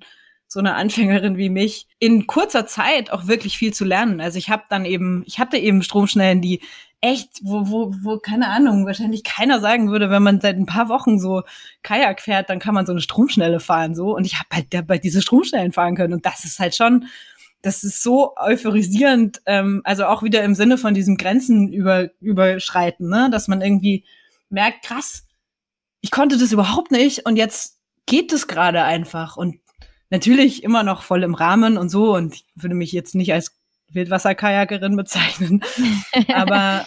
so eine Anfängerin wie mich in kurzer Zeit auch wirklich viel zu lernen. Also ich habe dann eben, ich hatte eben Stromschnellen, die echt, wo, wo, wo, keine Ahnung, wahrscheinlich keiner sagen würde, wenn man seit ein paar Wochen so Kajak fährt, dann kann man so eine Stromschnelle fahren, so. Und ich habe halt dabei diese Stromschnellen fahren können. Und das ist halt schon, das ist so euphorisierend, ähm, also auch wieder im Sinne von diesem Grenzen über, überschreiten, ne, dass man irgendwie merkt, krass, ich konnte das überhaupt nicht und jetzt geht es gerade einfach und natürlich immer noch voll im Rahmen und so und ich würde mich jetzt nicht als Wildwasserkajakerin bezeichnen. aber,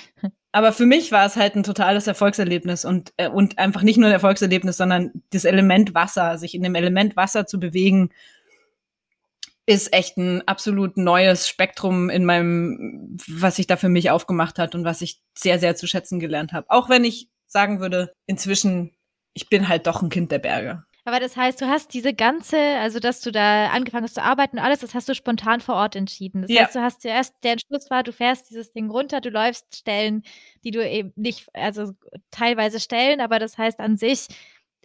aber für mich war es halt ein totales Erfolgserlebnis und, äh, und einfach nicht nur ein Erfolgserlebnis, sondern das Element Wasser, sich in dem Element Wasser zu bewegen, ist echt ein absolut neues Spektrum in meinem, was sich da für mich aufgemacht hat und was ich sehr, sehr zu schätzen gelernt habe. Auch wenn ich sagen würde, inzwischen, ich bin halt doch ein Kind der Berge. Aber das heißt, du hast diese ganze, also dass du da angefangen hast zu arbeiten und alles, das hast du spontan vor Ort entschieden. Das ja. heißt, du hast zuerst, der Entschluss war, du fährst dieses Ding runter, du läufst Stellen, die du eben nicht, also teilweise Stellen, aber das heißt an sich,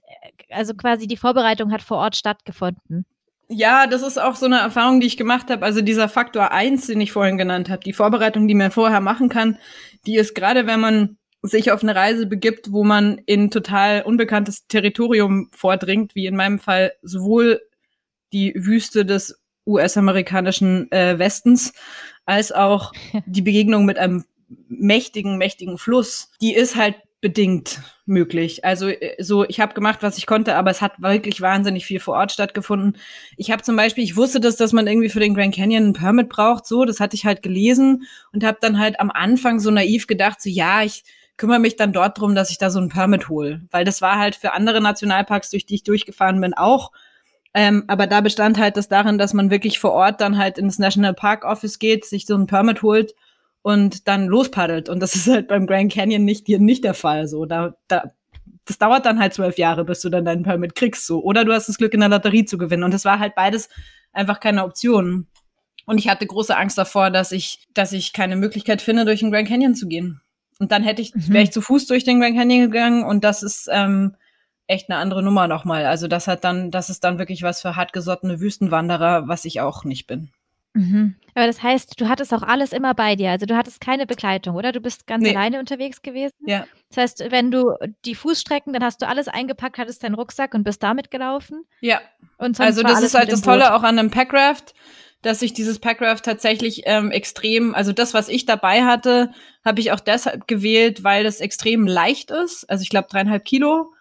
äh, also quasi die Vorbereitung hat vor Ort stattgefunden. Ja, das ist auch so eine Erfahrung, die ich gemacht habe. Also dieser Faktor eins, den ich vorhin genannt habe, die Vorbereitung, die man vorher machen kann, die ist gerade, wenn man sich auf eine Reise begibt, wo man in total unbekanntes Territorium vordringt, wie in meinem Fall sowohl die Wüste des US-amerikanischen äh, Westens als auch die Begegnung mit einem mächtigen, mächtigen Fluss, die ist halt bedingt möglich. Also äh, so, ich habe gemacht, was ich konnte, aber es hat wirklich wahnsinnig viel vor Ort stattgefunden. Ich habe zum Beispiel, ich wusste das, dass man irgendwie für den Grand Canyon ein Permit braucht, so, das hatte ich halt gelesen und habe dann halt am Anfang so naiv gedacht, so ja, ich kümmere mich dann dort drum, dass ich da so ein Permit hole. Weil das war halt für andere Nationalparks, durch die ich durchgefahren bin, auch. Ähm, aber da bestand halt das darin, dass man wirklich vor Ort dann halt ins National Park Office geht, sich so ein Permit holt und dann lospaddelt. Und das ist halt beim Grand Canyon nicht, hier nicht der Fall. So, da, da, das dauert dann halt zwölf Jahre, bis du dann deinen Permit kriegst. So. Oder du hast das Glück, in der Lotterie zu gewinnen. Und das war halt beides einfach keine Option. Und ich hatte große Angst davor, dass ich, dass ich keine Möglichkeit finde, durch den Grand Canyon zu gehen. Und dann hätte ich, mhm. wäre ich zu Fuß durch den Grand Canyon gegangen und das ist ähm, echt eine andere Nummer nochmal. Also das hat dann, das ist dann wirklich was für hartgesottene Wüstenwanderer, was ich auch nicht bin. Mhm. Aber das heißt, du hattest auch alles immer bei dir. Also du hattest keine Begleitung, oder? Du bist ganz nee. alleine unterwegs gewesen. Ja. Das heißt, wenn du die Fußstrecken, dann hast du alles eingepackt, hattest deinen Rucksack und bist damit gelaufen. Ja. Und also das ist halt das Tolle auch an einem Packraft dass ich dieses Packraft tatsächlich ähm, extrem, also das, was ich dabei hatte, habe ich auch deshalb gewählt, weil das extrem leicht ist. Also ich glaube dreieinhalb Kilo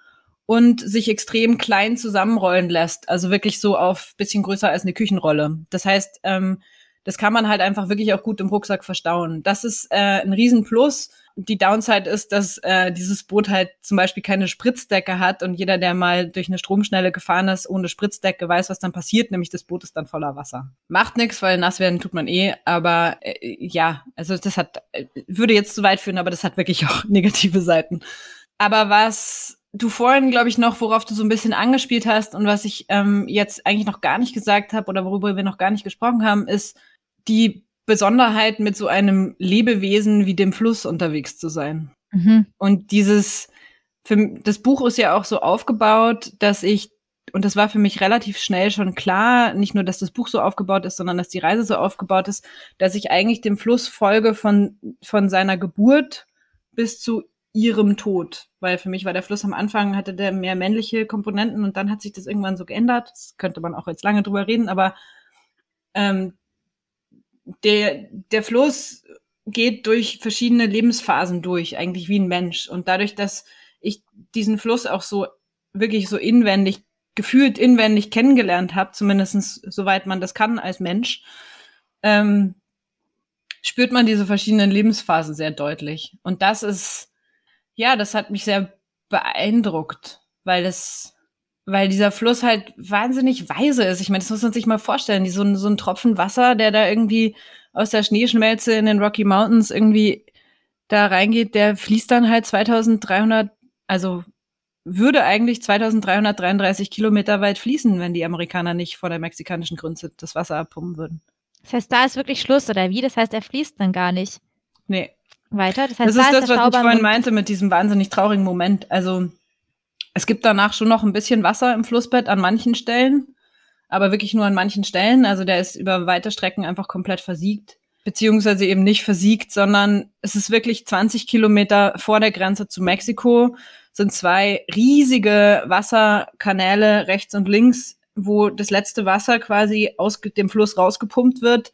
und sich extrem klein zusammenrollen lässt. Also wirklich so auf bisschen größer als eine Küchenrolle. Das heißt, ähm, das kann man halt einfach wirklich auch gut im Rucksack verstauen. Das ist äh, ein Riesenplus. Die Downside ist, dass äh, dieses Boot halt zum Beispiel keine Spritzdecke hat und jeder, der mal durch eine Stromschnelle gefahren ist ohne Spritzdecke, weiß, was dann passiert, nämlich das Boot ist dann voller Wasser. Macht nichts, weil nass werden tut man eh, aber äh, ja, also das hat, äh, würde jetzt zu weit führen, aber das hat wirklich auch negative Seiten. Aber was du vorhin, glaube ich, noch, worauf du so ein bisschen angespielt hast und was ich ähm, jetzt eigentlich noch gar nicht gesagt habe oder worüber wir noch gar nicht gesprochen haben, ist die Besonderheit, mit so einem Lebewesen wie dem Fluss unterwegs zu sein. Mhm. Und dieses, für, das Buch ist ja auch so aufgebaut, dass ich, und das war für mich relativ schnell schon klar, nicht nur, dass das Buch so aufgebaut ist, sondern dass die Reise so aufgebaut ist, dass ich eigentlich dem Fluss folge von, von seiner Geburt bis zu ihrem Tod. Weil für mich war der Fluss am Anfang, hatte der mehr männliche Komponenten und dann hat sich das irgendwann so geändert. Das könnte man auch jetzt lange drüber reden, aber ähm, der, der Fluss geht durch verschiedene Lebensphasen durch, eigentlich wie ein Mensch. Und dadurch, dass ich diesen Fluss auch so wirklich so inwendig, gefühlt inwendig kennengelernt habe, zumindestens soweit man das kann als Mensch, ähm, spürt man diese verschiedenen Lebensphasen sehr deutlich. Und das ist ja, das hat mich sehr beeindruckt, weil es, weil dieser Fluss halt wahnsinnig weise ist. Ich meine, das muss man sich mal vorstellen. So ein, so ein Tropfen Wasser, der da irgendwie aus der Schneeschmelze in den Rocky Mountains irgendwie da reingeht, der fließt dann halt 2300, also würde eigentlich 2333 Kilometer weit fließen, wenn die Amerikaner nicht vor der mexikanischen Grenze das Wasser abpumpen würden. Das heißt, da ist wirklich Schluss, oder wie? Das heißt, er fließt dann gar nicht. Nee, weiter. Das, heißt, das ist da das, was ich vorhin meinte mit diesem wahnsinnig traurigen Moment. Also es gibt danach schon noch ein bisschen Wasser im Flussbett an manchen Stellen, aber wirklich nur an manchen Stellen. Also der ist über weite Strecken einfach komplett versiegt. Beziehungsweise eben nicht versiegt, sondern es ist wirklich 20 Kilometer vor der Grenze zu Mexiko, sind zwei riesige Wasserkanäle rechts und links, wo das letzte Wasser quasi aus dem Fluss rausgepumpt wird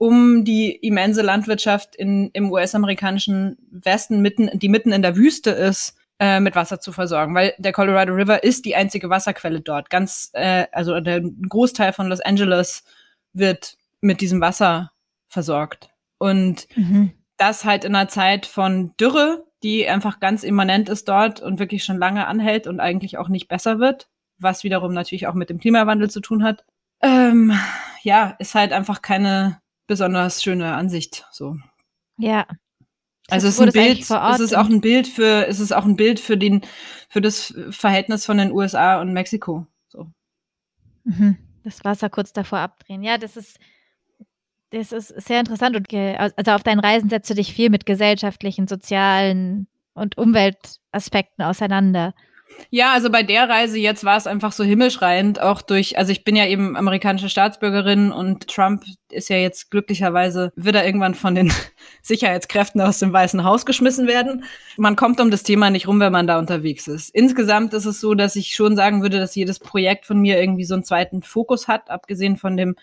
um die immense Landwirtschaft in, im US-amerikanischen Westen, mitten, die mitten in der Wüste ist, äh, mit Wasser zu versorgen, weil der Colorado River ist die einzige Wasserquelle dort. Ganz, äh, also der Großteil von Los Angeles wird mit diesem Wasser versorgt. Und mhm. das halt in einer Zeit von Dürre, die einfach ganz immanent ist dort und wirklich schon lange anhält und eigentlich auch nicht besser wird, was wiederum natürlich auch mit dem Klimawandel zu tun hat. Ähm, ja, ist halt einfach keine besonders schöne Ansicht. So. Ja. Also es ist ein Bild, es ist auch ein Bild für, es ist auch ein Bild für den, für das Verhältnis von den USA und Mexiko. So. Mhm. Das Wasser kurz davor abdrehen. Ja, das ist, das ist sehr interessant und also auf deinen Reisen setzt du dich viel mit gesellschaftlichen, sozialen und Umweltaspekten auseinander. Ja, also bei der Reise jetzt war es einfach so himmelschreiend, auch durch, also ich bin ja eben amerikanische Staatsbürgerin und Trump ist ja jetzt glücklicherweise, wird er irgendwann von den Sicherheitskräften aus dem Weißen Haus geschmissen werden. Man kommt um das Thema nicht rum, wenn man da unterwegs ist. Insgesamt ist es so, dass ich schon sagen würde, dass jedes Projekt von mir irgendwie so einen zweiten Fokus hat, abgesehen von dem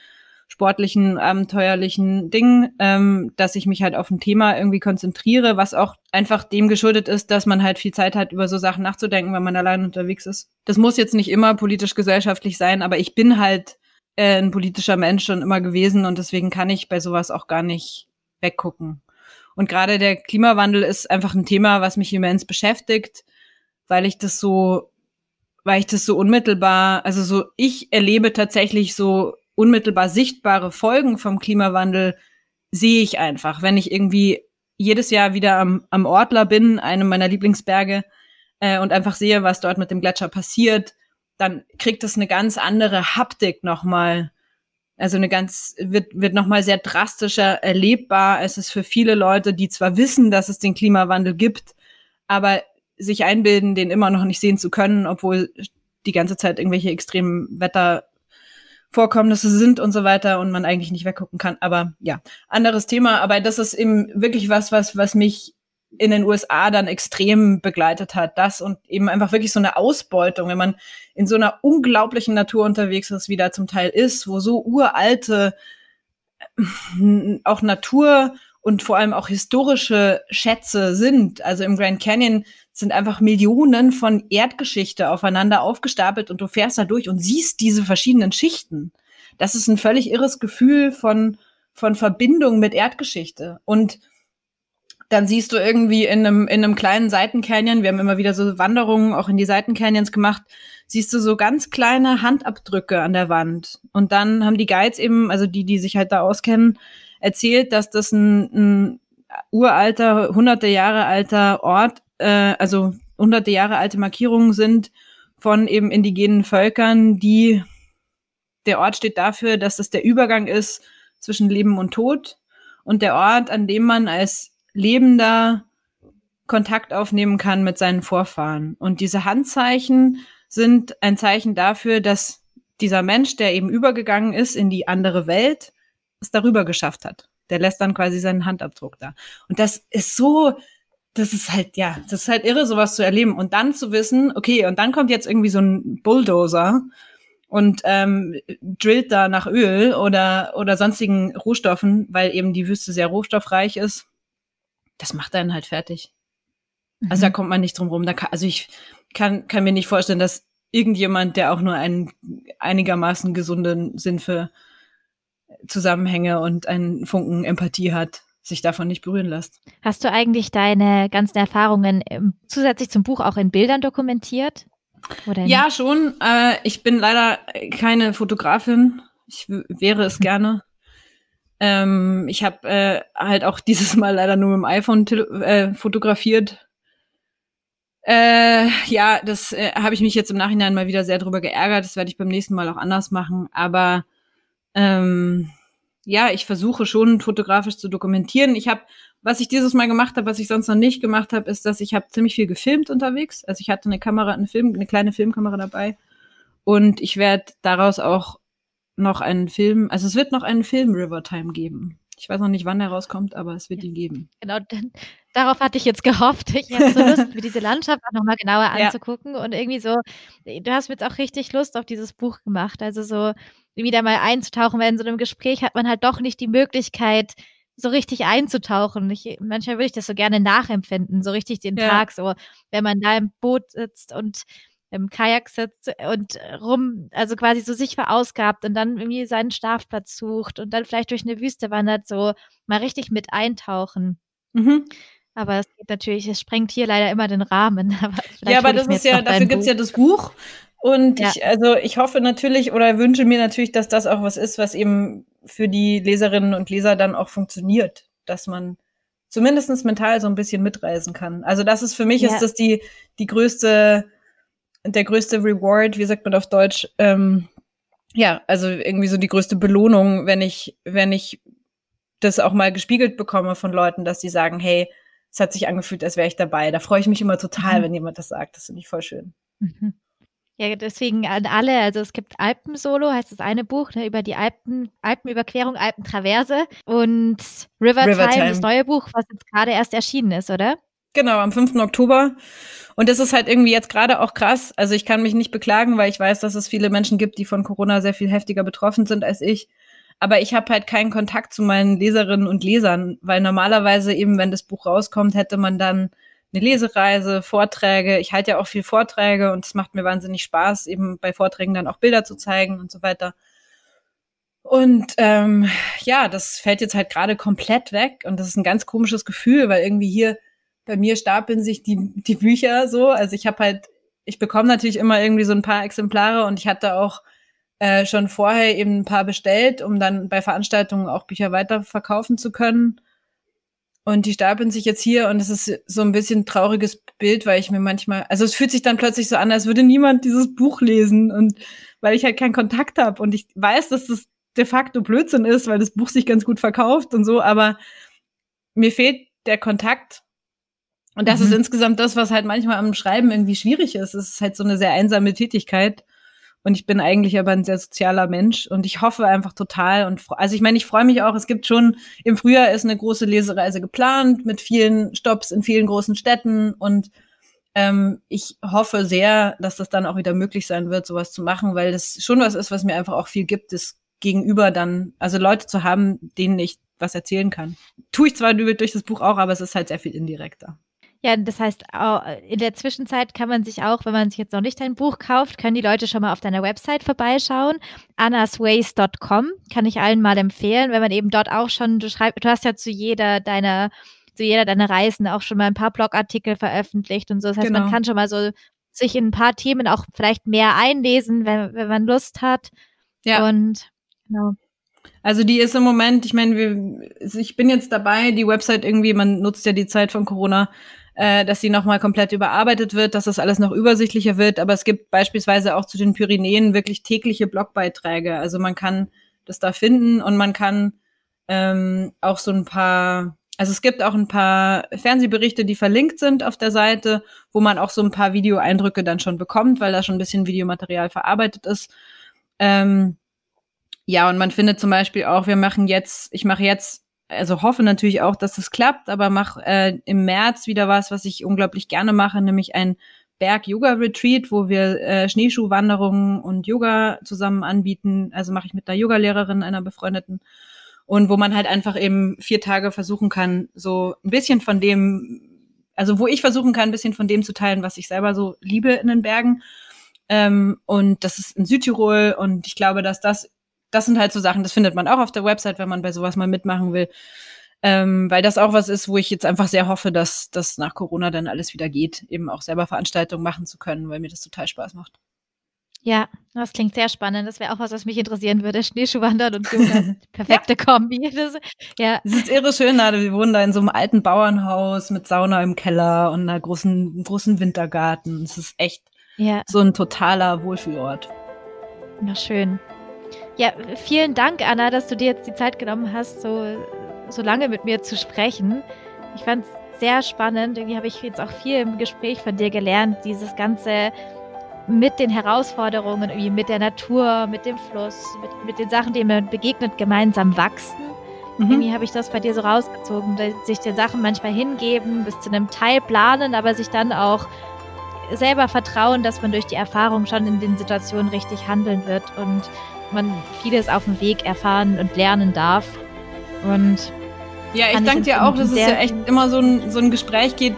sportlichen, abenteuerlichen Ding, ähm, dass ich mich halt auf ein Thema irgendwie konzentriere, was auch einfach dem geschuldet ist, dass man halt viel Zeit hat, über so Sachen nachzudenken, wenn man allein unterwegs ist. Das muss jetzt nicht immer politisch-gesellschaftlich sein, aber ich bin halt äh, ein politischer Mensch schon immer gewesen und deswegen kann ich bei sowas auch gar nicht weggucken. Und gerade der Klimawandel ist einfach ein Thema, was mich immens beschäftigt, weil ich das so, weil ich das so unmittelbar, also so, ich erlebe tatsächlich so unmittelbar sichtbare Folgen vom Klimawandel sehe ich einfach. Wenn ich irgendwie jedes Jahr wieder am, am Ortler bin, einem meiner Lieblingsberge, äh, und einfach sehe, was dort mit dem Gletscher passiert, dann kriegt es eine ganz andere Haptik nochmal. Also eine ganz, wird, wird nochmal sehr drastischer erlebbar. Es ist für viele Leute, die zwar wissen, dass es den Klimawandel gibt, aber sich einbilden, den immer noch nicht sehen zu können, obwohl die ganze Zeit irgendwelche extremen Wetter Vorkommnisse sind und so weiter und man eigentlich nicht weggucken kann. Aber ja, anderes Thema. Aber das ist eben wirklich was, was, was mich in den USA dann extrem begleitet hat. Das und eben einfach wirklich so eine Ausbeutung, wenn man in so einer unglaublichen Natur unterwegs ist, wie da zum Teil ist, wo so uralte auch Natur und vor allem auch historische Schätze sind. Also im Grand Canyon sind einfach Millionen von Erdgeschichte aufeinander aufgestapelt und du fährst da durch und siehst diese verschiedenen Schichten. Das ist ein völlig irres Gefühl von, von Verbindung mit Erdgeschichte. Und dann siehst du irgendwie in einem, in einem kleinen Seitencanyon, wir haben immer wieder so Wanderungen auch in die Seitencanyons gemacht, siehst du so ganz kleine Handabdrücke an der Wand. Und dann haben die Guides eben, also die, die sich halt da auskennen, erzählt, dass das ein, ein uralter, hunderte Jahre alter Ort, äh, also hunderte Jahre alte Markierungen sind von eben indigenen Völkern, die der Ort steht dafür, dass es der Übergang ist zwischen Leben und Tod und der Ort, an dem man als Lebender Kontakt aufnehmen kann mit seinen Vorfahren. Und diese Handzeichen sind ein Zeichen dafür, dass dieser Mensch, der eben übergegangen ist in die andere Welt, es darüber geschafft hat. Der lässt dann quasi seinen Handabdruck da. Und das ist so, das ist halt, ja, das ist halt irre, sowas zu erleben. Und dann zu wissen, okay, und dann kommt jetzt irgendwie so ein Bulldozer und ähm, drillt da nach Öl oder, oder sonstigen Rohstoffen, weil eben die Wüste sehr rohstoffreich ist. Das macht einen halt fertig. Mhm. Also da kommt man nicht drum rum. Da kann, also ich kann, kann mir nicht vorstellen, dass irgendjemand, der auch nur einen einigermaßen gesunden Sinn für Zusammenhänge und einen Funken Empathie hat, sich davon nicht berühren lässt. Hast du eigentlich deine ganzen Erfahrungen ähm, zusätzlich zum Buch auch in Bildern dokumentiert? ja, schon. Äh, ich bin leider keine Fotografin. Ich wäre es gerne. Ähm, ich habe äh, halt auch dieses Mal leider nur mit dem iPhone äh, fotografiert. Äh, ja, das äh, habe ich mich jetzt im Nachhinein mal wieder sehr drüber geärgert. Das werde ich beim nächsten Mal auch anders machen. Aber ähm, ja, ich versuche schon fotografisch zu dokumentieren. Ich habe, was ich dieses Mal gemacht habe, was ich sonst noch nicht gemacht habe, ist, dass ich habe ziemlich viel gefilmt unterwegs. Also ich hatte eine Kamera, eine Film, eine kleine Filmkamera dabei und ich werde daraus auch noch einen Film, also es wird noch einen Film Rivertime geben. Ich weiß noch nicht, wann der rauskommt, aber es wird ihn geben. Genau, darauf hatte ich jetzt gehofft. Ich habe so Lust, mir diese Landschaft auch nochmal genauer anzugucken. Ja. Und irgendwie so, du hast mir jetzt auch richtig Lust auf dieses Buch gemacht. Also so wieder mal einzutauchen, weil in so einem Gespräch hat man halt doch nicht die Möglichkeit, so richtig einzutauchen. Ich, manchmal würde ich das so gerne nachempfinden, so richtig den ja. Tag, so wenn man da im Boot sitzt und im Kajak sitzt und rum, also quasi so sich verausgabt und dann irgendwie seinen Schlafplatz sucht und dann vielleicht durch eine Wüste wandert, so mal richtig mit eintauchen. Mhm. Aber es geht natürlich, es sprengt hier leider immer den Rahmen. Aber ja, aber das ist ja, dafür gibt es ja das Buch. Und ja. ich, also ich hoffe natürlich oder wünsche mir natürlich, dass das auch was ist, was eben für die Leserinnen und Leser dann auch funktioniert, dass man zumindest mental so ein bisschen mitreisen kann. Also das ist für mich ja. ist das die, die größte, der größte Reward, wie sagt man auf Deutsch, ähm, ja, also irgendwie so die größte Belohnung, wenn ich, wenn ich das auch mal gespiegelt bekomme von Leuten, dass sie sagen, hey, es hat sich angefühlt, als wäre ich dabei. Da freue ich mich immer total, mhm. wenn jemand das sagt. Das finde ich voll schön. Mhm. Ja, deswegen an alle, also es gibt Alpensolo, heißt das eine Buch, ne, über die Alpen, Alpenüberquerung, Alpentraverse und Rivertime, River das neue Buch, was jetzt gerade erst erschienen ist, oder? Genau, am 5. Oktober. Und das ist halt irgendwie jetzt gerade auch krass. Also ich kann mich nicht beklagen, weil ich weiß, dass es viele Menschen gibt, die von Corona sehr viel heftiger betroffen sind als ich. Aber ich habe halt keinen Kontakt zu meinen Leserinnen und Lesern, weil normalerweise eben, wenn das Buch rauskommt, hätte man dann eine Lesereise, Vorträge. Ich halte ja auch viel Vorträge und es macht mir wahnsinnig Spaß, eben bei Vorträgen dann auch Bilder zu zeigen und so weiter. Und ähm, ja, das fällt jetzt halt gerade komplett weg und das ist ein ganz komisches Gefühl, weil irgendwie hier bei mir stapeln sich die, die Bücher so. Also ich habe halt, ich bekomme natürlich immer irgendwie so ein paar Exemplare und ich hatte auch äh, schon vorher eben ein paar bestellt, um dann bei Veranstaltungen auch Bücher weiterverkaufen zu können. Und die stapeln sich jetzt hier und es ist so ein bisschen trauriges Bild, weil ich mir manchmal, also es fühlt sich dann plötzlich so an, als würde niemand dieses Buch lesen und weil ich halt keinen Kontakt habe und ich weiß, dass das de facto Blödsinn ist, weil das Buch sich ganz gut verkauft und so, aber mir fehlt der Kontakt. Und das mhm. ist insgesamt das, was halt manchmal am Schreiben irgendwie schwierig ist. Es ist halt so eine sehr einsame Tätigkeit. Und ich bin eigentlich aber ein sehr sozialer Mensch und ich hoffe einfach total und also ich meine, ich freue mich auch, es gibt schon im Frühjahr ist eine große Lesereise geplant mit vielen Stops in vielen großen Städten und ähm, ich hoffe sehr, dass das dann auch wieder möglich sein wird, sowas zu machen, weil das schon was ist, was mir einfach auch viel gibt, das gegenüber dann, also Leute zu haben, denen ich was erzählen kann. Tue ich zwar durch das Buch auch, aber es ist halt sehr viel indirekter. Ja, das heißt, in der Zwischenzeit kann man sich auch, wenn man sich jetzt noch nicht dein Buch kauft, können die Leute schon mal auf deiner Website vorbeischauen. annasways.com kann ich allen mal empfehlen, wenn man eben dort auch schon, du schreibst, du hast ja zu jeder deiner, zu jeder deiner Reisen auch schon mal ein paar Blogartikel veröffentlicht und so. Das heißt, genau. man kann schon mal so sich in ein paar Themen auch vielleicht mehr einlesen, wenn, wenn man Lust hat. Ja. Und genau. Also die ist im Moment, ich meine, ich bin jetzt dabei, die Website irgendwie, man nutzt ja die Zeit von Corona, äh, dass sie nochmal komplett überarbeitet wird, dass das alles noch übersichtlicher wird. Aber es gibt beispielsweise auch zu den Pyrenäen wirklich tägliche Blogbeiträge. Also man kann das da finden und man kann ähm, auch so ein paar, also es gibt auch ein paar Fernsehberichte, die verlinkt sind auf der Seite, wo man auch so ein paar Videoeindrücke dann schon bekommt, weil da schon ein bisschen Videomaterial verarbeitet ist. Ähm, ja, und man findet zum Beispiel auch, wir machen jetzt, ich mache jetzt also hoffe natürlich auch, dass das klappt, aber mache äh, im März wieder was, was ich unglaublich gerne mache, nämlich ein Berg-Yoga-Retreat, wo wir äh, Schneeschuhwanderungen und Yoga zusammen anbieten. Also mache ich mit einer Yogalehrerin, einer befreundeten. Und wo man halt einfach eben vier Tage versuchen kann, so ein bisschen von dem, also wo ich versuchen kann, ein bisschen von dem zu teilen, was ich selber so liebe in den Bergen. Ähm, und das ist in Südtirol und ich glaube, dass das das sind halt so Sachen, das findet man auch auf der Website, wenn man bei sowas mal mitmachen will. Ähm, weil das auch was ist, wo ich jetzt einfach sehr hoffe, dass das nach Corona dann alles wieder geht, eben auch selber Veranstaltungen machen zu können, weil mir das total Spaß macht. Ja, das klingt sehr spannend. Das wäre auch was, was mich interessieren würde. Schneeschuhwandern und Yoga. Perfekte ja. Kombi. Das, ja. Es ist irre schön, Nade. Wir wohnen da in so einem alten Bauernhaus mit Sauna im Keller und einer großen, großen Wintergarten. Es ist echt ja. so ein totaler Wohlfühlort. Na schön. Ja, vielen Dank, Anna, dass du dir jetzt die Zeit genommen hast, so, so lange mit mir zu sprechen. Ich fand es sehr spannend. Irgendwie habe ich jetzt auch viel im Gespräch von dir gelernt, dieses ganze mit den Herausforderungen, irgendwie mit der Natur, mit dem Fluss, mit, mit den Sachen, denen man begegnet, gemeinsam wachsen. Mhm. Irgendwie habe ich das bei dir so rausgezogen, sich den Sachen manchmal hingeben, bis zu einem Teil planen, aber sich dann auch selber vertrauen, dass man durch die Erfahrung schon in den Situationen richtig handeln wird und man vieles auf dem Weg erfahren und lernen darf. Und ja, ich danke dir auch, dass es ja echt immer so ein, so ein Gespräch geht,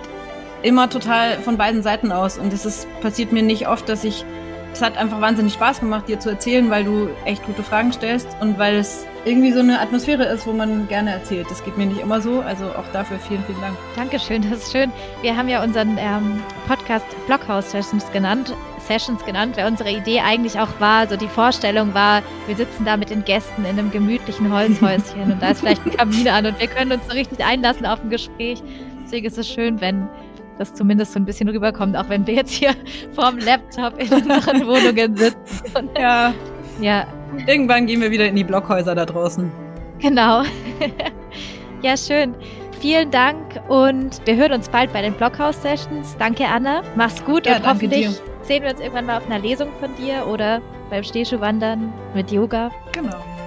immer total von beiden Seiten aus. Und es ist, passiert mir nicht oft, dass ich es hat einfach wahnsinnig Spaß gemacht, dir zu erzählen, weil du echt gute Fragen stellst und weil es irgendwie so eine Atmosphäre ist, wo man gerne erzählt. Das geht mir nicht immer so, also auch dafür vielen, vielen Dank. Dankeschön, das ist schön. Wir haben ja unseren ähm, Podcast Blockhouse Sessions genannt, Sessions genannt, weil unsere Idee eigentlich auch war, so die Vorstellung war, wir sitzen da mit den Gästen in einem gemütlichen Holzhäuschen und da ist vielleicht ein Kamin an und wir können uns so richtig einlassen auf ein Gespräch. Deswegen ist es schön, wenn das zumindest so ein bisschen rüberkommt, auch wenn wir jetzt hier vorm Laptop in unseren Wohnungen sitzen. Ja. Ja. Irgendwann gehen wir wieder in die Blockhäuser da draußen. Genau. ja, schön. Vielen Dank und wir hören uns bald bei den Blockhaus-Sessions. Danke, Anna. Mach's gut ja, und hoffentlich dir. Sehen wir uns irgendwann mal auf einer Lesung von dir oder beim Schneeschuhwandern mit Yoga. Genau.